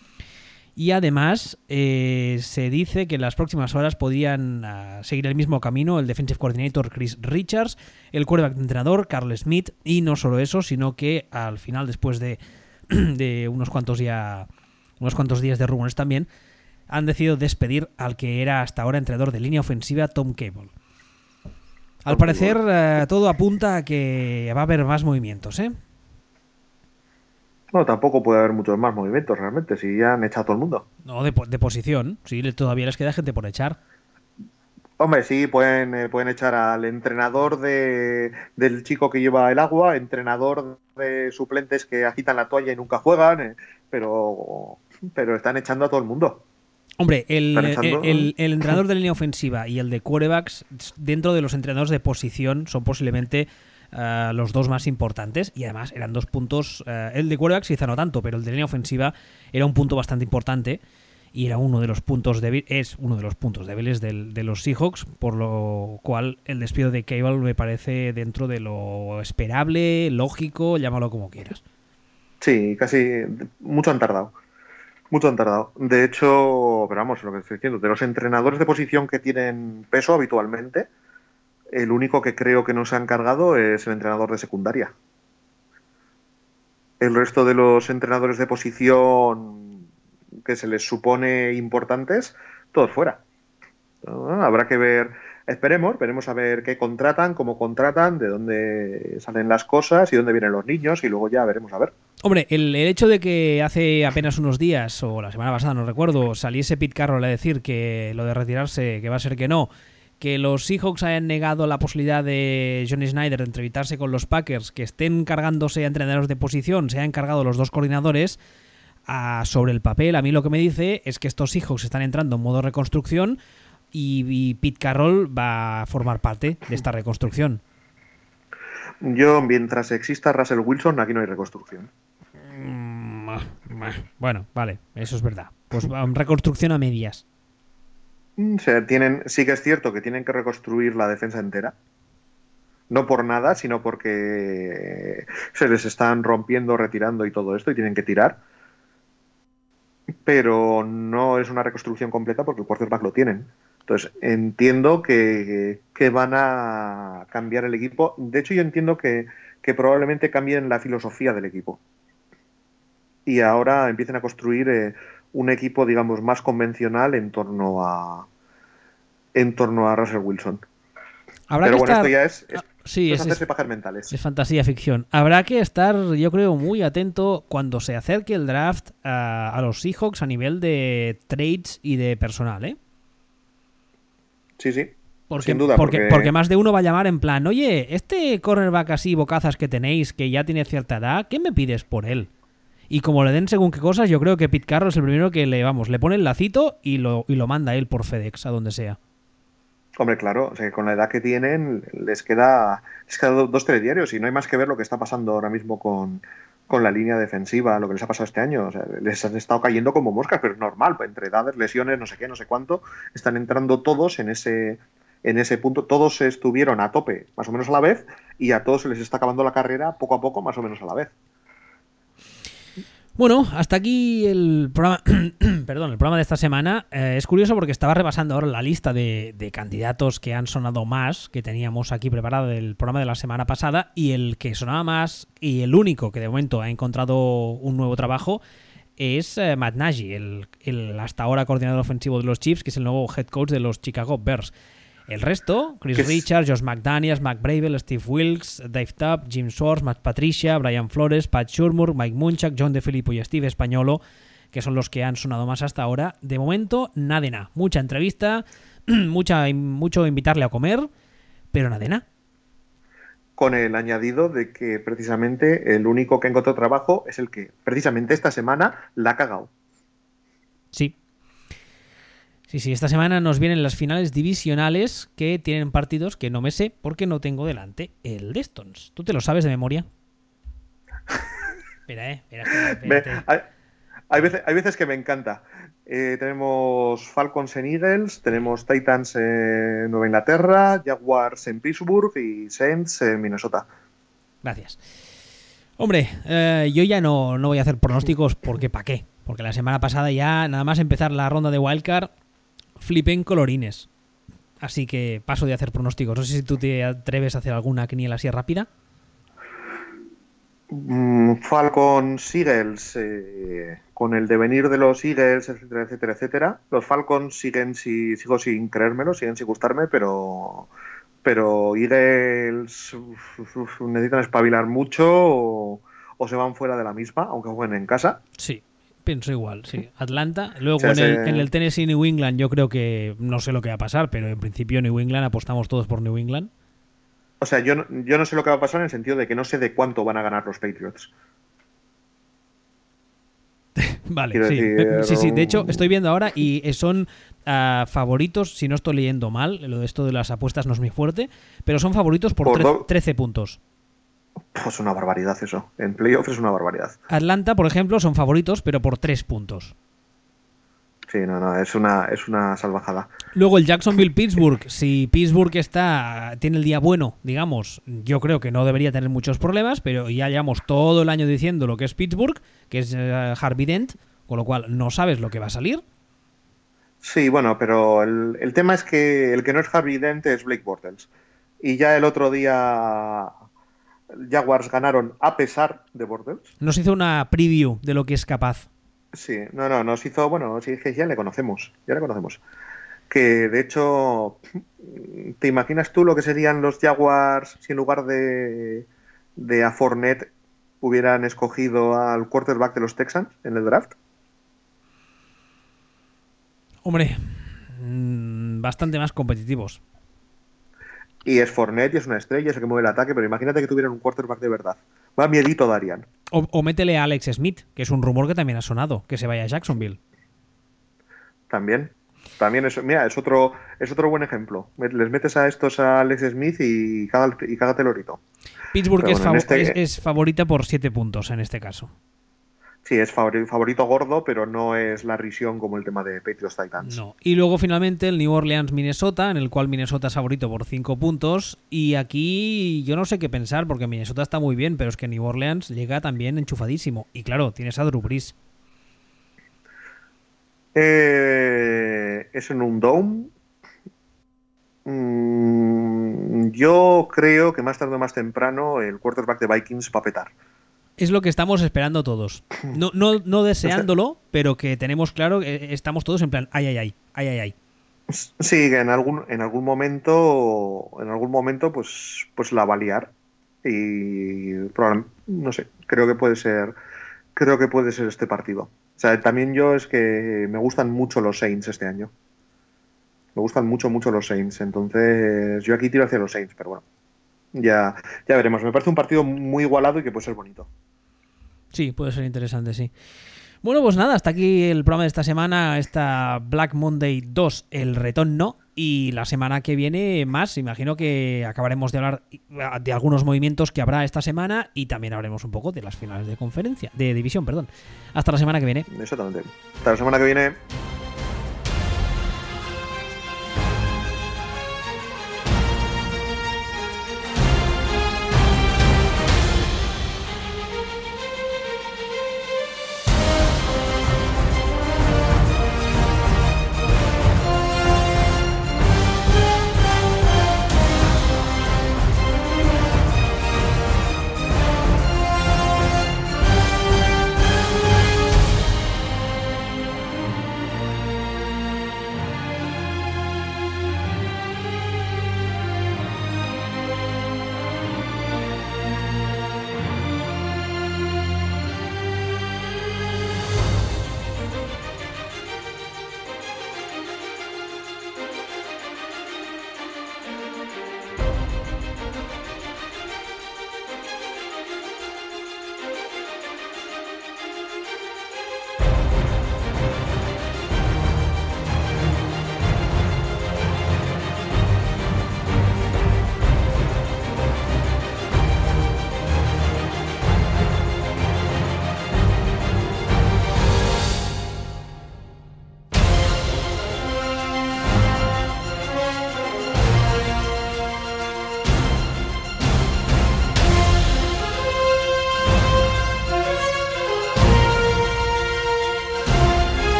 y además eh, se dice que en las próximas horas podrían ah, seguir el mismo camino el defensive coordinator Chris Richards, el quarterback entrenador Carl Smith y no solo eso, sino que al final después de, unos cuantos ya unos cuantos días de rumores también han decidido despedir al que era hasta ahora entrenador de línea ofensiva Tom Cable. Al parecer eh, todo apunta a que va a haber más movimientos, ¿eh? No, tampoco puede haber muchos más movimientos realmente, si ya han echado a todo el mundo. No, de, posición, sí, todavía les queda gente por echar. Hombre, sí, pueden, eh, pueden echar al entrenador de, del chico que lleva el agua, entrenador de suplentes que agitan la toalla y nunca juegan, eh, pero, pero están echando a todo el mundo. Hombre, el, el, el, entrenador de línea ofensiva y el de quarterbacks, dentro de los entrenadores de posición, son posiblemente eh, los dos más importantes y además eran dos puntos, eh, el de quarterbacks quizá no tanto, pero el de línea ofensiva era un punto bastante importante y era uno de los puntos débiles, es uno de los puntos débiles de los Seahawks, por lo cual el despido de Cable me parece dentro de lo esperable, lógico, llámalo como quieras. Sí, casi mucho han tardado. Mucho han tardado. De hecho, pero vamos, lo que estoy diciendo, de los entrenadores de posición que tienen peso habitualmente, el único que creo que no se han cargado es el entrenador de secundaria. El resto de los entrenadores de posición que se les supone importantes, todos fuera. Habrá que ver, esperemos, veremos a ver qué contratan, cómo contratan, de dónde salen las cosas y dónde vienen los niños y luego ya veremos a ver. Hombre, el, hecho de que hace apenas unos días, o la semana pasada, no recuerdo, saliese Pete Carroll a decir que lo de retirarse, que va a ser que no, que los Seahawks hayan negado la posibilidad de Johnny Snyder de entrevistarse con los Packers, que estén cargándose a entrenadores de posición, se han encargado los dos coordinadores. sobre el papel, a mí lo que me dice es que estos Seahawks están entrando en modo reconstrucción y, Pete Carroll va a formar parte de esta reconstrucción. Yo, mientras exista Russell Wilson, aquí no hay reconstrucción. Bueno, vale, eso es verdad. Pues reconstrucción a medias. Mm, tienen, sí que es cierto que tienen que reconstruir la defensa entera. No por nada, sino porque se les están rompiendo, retirando y todo esto y tienen que tirar. Pero no es una reconstrucción completa porque el quarterback lo tienen. Entonces, entiendo que, van a cambiar el equipo. De hecho, yo entiendo que, probablemente cambien la filosofía del equipo. Y ahora empiecen a construir eh, un equipo, digamos, más convencional en torno a en torno a Russell Wilson. Pero bueno, esto ya es, ah, sí, es, mentales. es fantasía ficción. Habrá que estar, yo creo, muy atento cuando se acerque el draft a, los Seahawks a nivel de trades y de personal, ¿eh? Sí, sí. Porque, Sin duda, porque, porque... más de uno va a llamar en plan, oye, este cornerback así, bocazas que tenéis, que ya tiene cierta edad, ¿qué me pides por él? Y como le den según qué cosas, yo creo que Pete Carroll es el primero que le, vamos, le pone el lacito y lo, y lo manda él por FedEx, a donde sea. Hombre, claro, o sea, con la edad que tienen les queda, les queda dos telediarios y no hay más que ver lo que está pasando ahora mismo con, con la línea defensiva, lo que les ha pasado este año. O sea, les han estado cayendo como moscas, pero es normal, entre edades, lesiones, no sé qué, no sé cuánto, están entrando todos en ese, en ese punto. Todos estuvieron a tope más o menos a la vez y a todos se les está acabando la carrera poco a poco más o menos a la vez. Bueno, hasta aquí el programa, perdón, el programa de esta semana. Eh, es curioso porque estaba repasando ahora la lista de, candidatos que han sonado más, que teníamos aquí preparado del programa de la semana pasada, y el que sonaba más y el único que de momento ha encontrado un nuevo trabajo es eh, Matt Nagy, el, el hasta ahora coordinador ofensivo de los Chiefs, que es el nuevo head coach de los Chicago Bears. El resto, Chris Richards, Josh McDaniels, Mac Bravel, Steve Wilkes, Dave Tubb, Jim Swords, Matt Patricia, Brian Flores, Pat Shurmur, Mike Munchak, John DeFilippo y Steve Españolo, que son los que han sonado más hasta ahora. De momento, nada de nada. Mucha entrevista, mucha, mucho invitarle a comer, pero nada de nada. Con el añadido de que precisamente el único que encontró trabajo es el que precisamente esta semana la ha cagado. Sí, Sí, sí, esta semana nos vienen las finales divisionales que tienen partidos que no me sé porque no tengo delante el Destons. ¿Tú te lo sabes de memoria? Espera, eh. Espera, hay, veces, hay veces que me encanta. Eh, tenemos Falcons en Eagles, tenemos Titans en Nueva Inglaterra, Jaguars en Pittsburgh y Saints en Minnesota. Gracias. Hombre, eh, yo ya no, no voy a hacer pronósticos porque ¿para qué? Porque la semana pasada ya, nada más empezar la ronda de Wildcard, flipen colorines. Así que paso de hacer pronósticos. No sé si tú te atreves a hacer alguna quiniela así rápida. Mm, Falcon Eagles, eh, con el devenir de los Eagles, etcétera, etcétera, etcétera. Los Falcons siguen si, sigo sin creérmelo, siguen sin gustarme, pero pero Eagles necesitan espabilar mucho o, o, se van fuera de la misma, aunque jueguen en casa. Sí. Pienso igual, sí. Atlanta. Luego en, el, Tennessee New England yo creo que no sé lo que va a pasar, pero en principio New England apostamos todos por New England. O sea, yo no, yo no sé lo que va a pasar en el sentido de que no sé de cuánto van a ganar los Patriots. vale, sí. sí. sí, De hecho, estoy viendo ahora y son ah, favoritos, si no estoy leyendo mal, lo de esto de las apuestas no es muy fuerte, pero son favoritos por, 13 puntos. Pues una barbaridad eso. En playoffs es una barbaridad. Atlanta, por ejemplo, son favoritos, pero por tres puntos. Sí, no, no, es una, es una salvajada. Luego el Jacksonville-Pittsburgh. Si Pittsburgh está, tiene el día bueno, digamos, yo creo que no debería tener muchos problemas, pero ya llevamos todo el año diciendo lo que es Pittsburgh, que es uh, Harvey Dent, con lo cual no sabes lo que va a salir. Sí, bueno, pero el, el tema es que el que no es Harvey Dent es Blake Bortles. Y ya el otro día Jaguars ganaron a pesar de Bortles. Nos hizo una preview de lo que es capaz. Sí, no, no, nos hizo, bueno, sí, que ya le conocemos, ya le conocemos. Que de hecho, ¿te imaginas tú lo que serían los Jaguars si en lugar de, de a Fournette hubieran escogido al quarterback de los Texans en el draft? Hombre, mm, bastante más competitivos. Y es Fournette y es una estrella, es el que mueve el ataque, pero imagínate que tuvieran un quarterback de verdad. Va miedito darían. O, métele a Alex Smith, que es un rumor que también ha sonado, que se vaya a Jacksonville. También. También es, mira, es otro, es otro buen ejemplo. Les metes a estos a Alex Smith y, cágate, y cágate el orito. Pittsburgh este es, favorita por 7 puntos en este caso. Sí, es favorito, gordo, pero no es la risión como el tema de Patriots Titans. No. Y luego finalmente el New Orleans Minnesota, en el cual Minnesota es favorito por 5 puntos. Y aquí yo no sé qué pensar, porque Minnesota está muy bien, pero es que New Orleans llega también enchufadísimo. Y claro, tienes a Drew Brees. Eh, es en un dome. Mm, yo creo que más tarde o más temprano el quarterback de Vikings va a petar es lo que estamos esperando todos. No, no, no deseándolo, pero que tenemos claro que estamos todos en plan, ay, ay, ay, ay, ay, ay. Sí, que en algún, en algún momento, en algún momento, pues, pues la va a liar. Y no sé, creo que puede ser, creo que puede ser este partido. O sea, también yo es que me gustan mucho los Saints este año. Me gustan mucho, mucho los Saints. Entonces, yo aquí tiro hacia los Saints, pero bueno. Ya, ya veremos. Me parece un partido muy igualado y que puede ser bonito. Sí, puede ser interesante, sí. Bueno, pues nada, hasta aquí el programa de esta semana, esta Black Monday 2, el retorno. Y la semana que viene más, imagino que acabaremos de hablar de algunos movimientos que habrá esta semana y también hablaremos un poco de las finales de conferencia, de división, perdón. Hasta la semana que viene. Exactamente. Hasta la semana que viene.